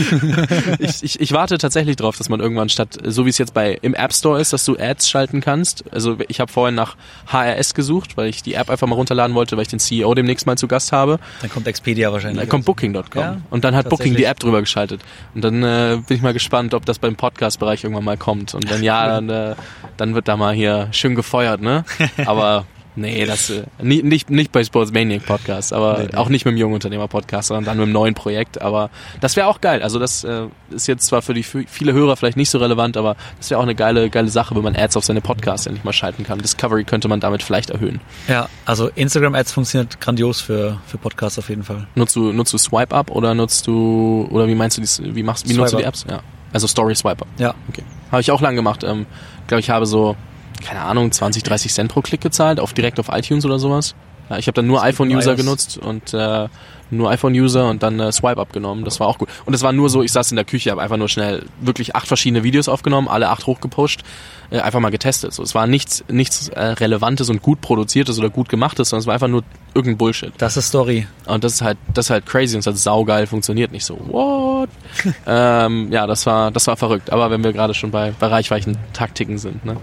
ich, ich, ich warte tatsächlich drauf, dass man irgendwann statt, so wie es jetzt bei im App Store ist, dass du Ads schalten kannst. Also ich habe vorhin nach HRS gesucht, weil ich die App einfach mal runterladen wollte, weil ich den CEO demnächst mal zu Gast habe. Dann kommt Expedia wahrscheinlich. Dann kommt Booking.com. Ja, und dann hat Booking die App drüber geschaltet. Und dann äh, bin ich mal gespannt, ob das beim Podcast-Bereich irgendwann mal kommt. Und wenn ja, dann, äh, dann wird da mal hier schön gefeuert, ne? Aber Nee, das äh, nicht, nicht, bei Sports Maniac Podcast, aber nee, nee. auch nicht mit dem Jungunternehmer Podcast, sondern dann mit einem neuen Projekt. Aber das wäre auch geil. Also das äh, ist jetzt zwar für die für viele Hörer vielleicht nicht so relevant, aber das wäre auch eine geile, geile Sache, wenn man Ads auf seine Podcasts endlich mal schalten kann. Discovery könnte man damit vielleicht erhöhen. Ja, also Instagram Ads funktioniert grandios für, für Podcasts auf jeden Fall. Nutzt du, nutzt du Swipe Up oder nutzt du, oder wie meinst du dies, wie machst, wie nutzt du die Apps? Ja. Also Story Swipe Up. Ja. Okay. Habe ich auch lang gemacht. Ähm, glaube ich habe so keine Ahnung, 20, 30 Cent pro Klick gezahlt, auf direkt auf iTunes oder sowas. Ja, ich habe dann nur iPhone-User genutzt und äh, nur iPhone-User und dann äh, Swipe abgenommen. Das war auch gut. Und es war nur so, ich saß in der Küche, habe einfach nur schnell wirklich acht verschiedene Videos aufgenommen, alle acht hochgepusht, äh, einfach mal getestet. So, es war nichts, nichts äh, Relevantes und gut produziertes oder gut gemachtes, sondern es war einfach nur irgendein Bullshit. Das ist Story. Und das ist halt, das ist halt crazy und es hat saugeil funktioniert. Nicht so, what? ähm, ja, das war, das war verrückt. Aber wenn wir gerade schon bei, bei reichweichen Taktiken sind, ne?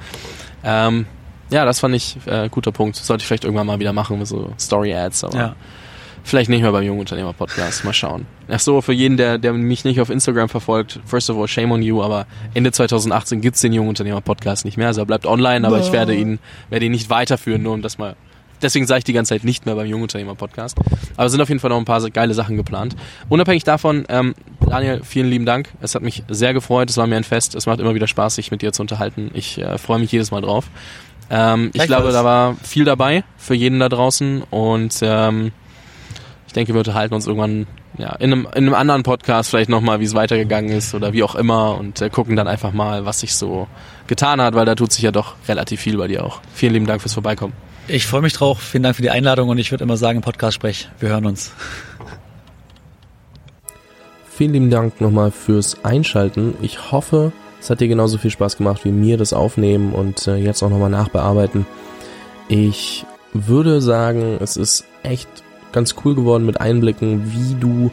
Ähm, ja, das fand ich äh, guter Punkt. Sollte ich vielleicht irgendwann mal wieder machen mit so Story-Ads, aber Ja. vielleicht nicht mehr beim Jungunternehmer-Podcast. Mal schauen. Ach so, für jeden, der, der mich nicht auf Instagram verfolgt, first of all, shame on you, aber Ende 2018 gibt's den Jungunternehmer-Podcast nicht mehr. Also er bleibt online, aber ich werde ihn, werde ihn nicht weiterführen, nur um das mal Deswegen sage ich die ganze Zeit nicht mehr beim Jungunternehmer-Podcast. Aber es sind auf jeden Fall noch ein paar geile Sachen geplant. Unabhängig davon, ähm, Daniel, vielen lieben Dank. Es hat mich sehr gefreut. Es war mir ein Fest. Es macht immer wieder Spaß, sich mit dir zu unterhalten. Ich äh, freue mich jedes Mal drauf. Ähm, ich glaube, da war viel dabei für jeden da draußen und ähm, ich denke, wir unterhalten uns irgendwann ja, in, einem, in einem anderen Podcast vielleicht nochmal, wie es weitergegangen ist oder wie auch immer und äh, gucken dann einfach mal, was sich so getan hat, weil da tut sich ja doch relativ viel bei dir auch. Vielen lieben Dank fürs Vorbeikommen. Ich freue mich drauf. Vielen Dank für die Einladung und ich würde immer sagen, Podcast sprech. Wir hören uns. Vielen lieben Dank nochmal fürs Einschalten. Ich hoffe, es hat dir genauso viel Spaß gemacht wie mir das Aufnehmen und äh, jetzt auch nochmal nachbearbeiten. Ich würde sagen, es ist echt ganz cool geworden mit Einblicken, wie du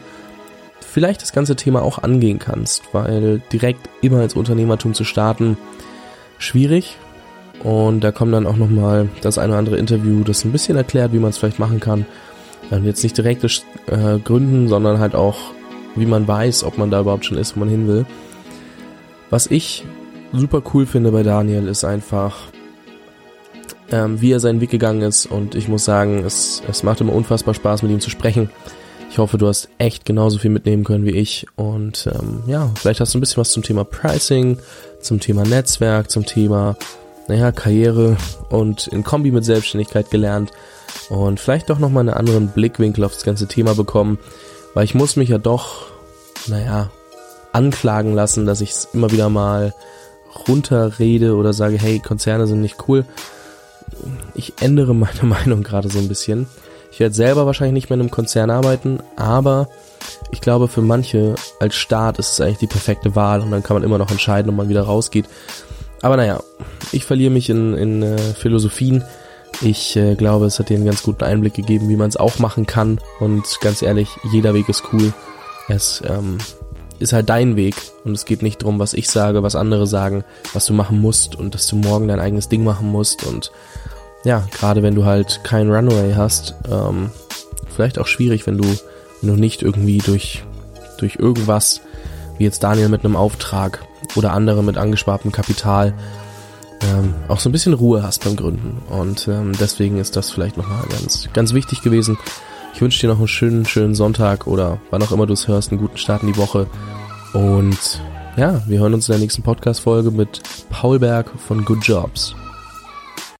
vielleicht das ganze Thema auch angehen kannst, weil direkt immer ins Unternehmertum zu starten, schwierig. Und da kommt dann auch nochmal das eine oder andere Interview, das ein bisschen erklärt, wie man es vielleicht machen kann. Jetzt nicht direkt äh, Gründen, sondern halt auch, wie man weiß, ob man da überhaupt schon ist, wo man hin will. Was ich super cool finde bei Daniel ist einfach, ähm, wie er seinen Weg gegangen ist. Und ich muss sagen, es, es macht immer unfassbar Spaß, mit ihm zu sprechen. Ich hoffe, du hast echt genauso viel mitnehmen können wie ich. Und ähm, ja, vielleicht hast du ein bisschen was zum Thema Pricing, zum Thema Netzwerk, zum Thema, naja, Karriere und in Kombi mit Selbstständigkeit gelernt. Und vielleicht doch nochmal einen anderen Blickwinkel auf das ganze Thema bekommen. Weil ich muss mich ja doch, naja, anklagen lassen, dass ich es immer wieder mal runterrede oder sage, hey, Konzerne sind nicht cool. Ich ändere meine Meinung gerade so ein bisschen. Ich werde selber wahrscheinlich nicht mehr in einem Konzern arbeiten, aber ich glaube, für manche als Start ist es eigentlich die perfekte Wahl und dann kann man immer noch entscheiden, ob man wieder rausgeht. Aber naja, ich verliere mich in, in äh, Philosophien. Ich äh, glaube, es hat dir einen ganz guten Einblick gegeben, wie man es auch machen kann. Und ganz ehrlich, jeder Weg ist cool. Es ähm, ist halt dein Weg und es geht nicht drum, was ich sage, was andere sagen, was du machen musst und dass du morgen dein eigenes Ding machen musst und ja, gerade wenn du halt kein Runway hast, ähm, vielleicht auch schwierig, wenn du, wenn du nicht irgendwie durch, durch irgendwas, wie jetzt Daniel mit einem Auftrag oder andere mit angespartem Kapital, ähm, auch so ein bisschen Ruhe hast beim Gründen. Und ähm, deswegen ist das vielleicht nochmal ganz, ganz wichtig gewesen. Ich wünsche dir noch einen schönen, schönen Sonntag oder wann auch immer du es hörst, einen guten Start in die Woche. Und ja, wir hören uns in der nächsten Podcast-Folge mit Paul Berg von Good Jobs.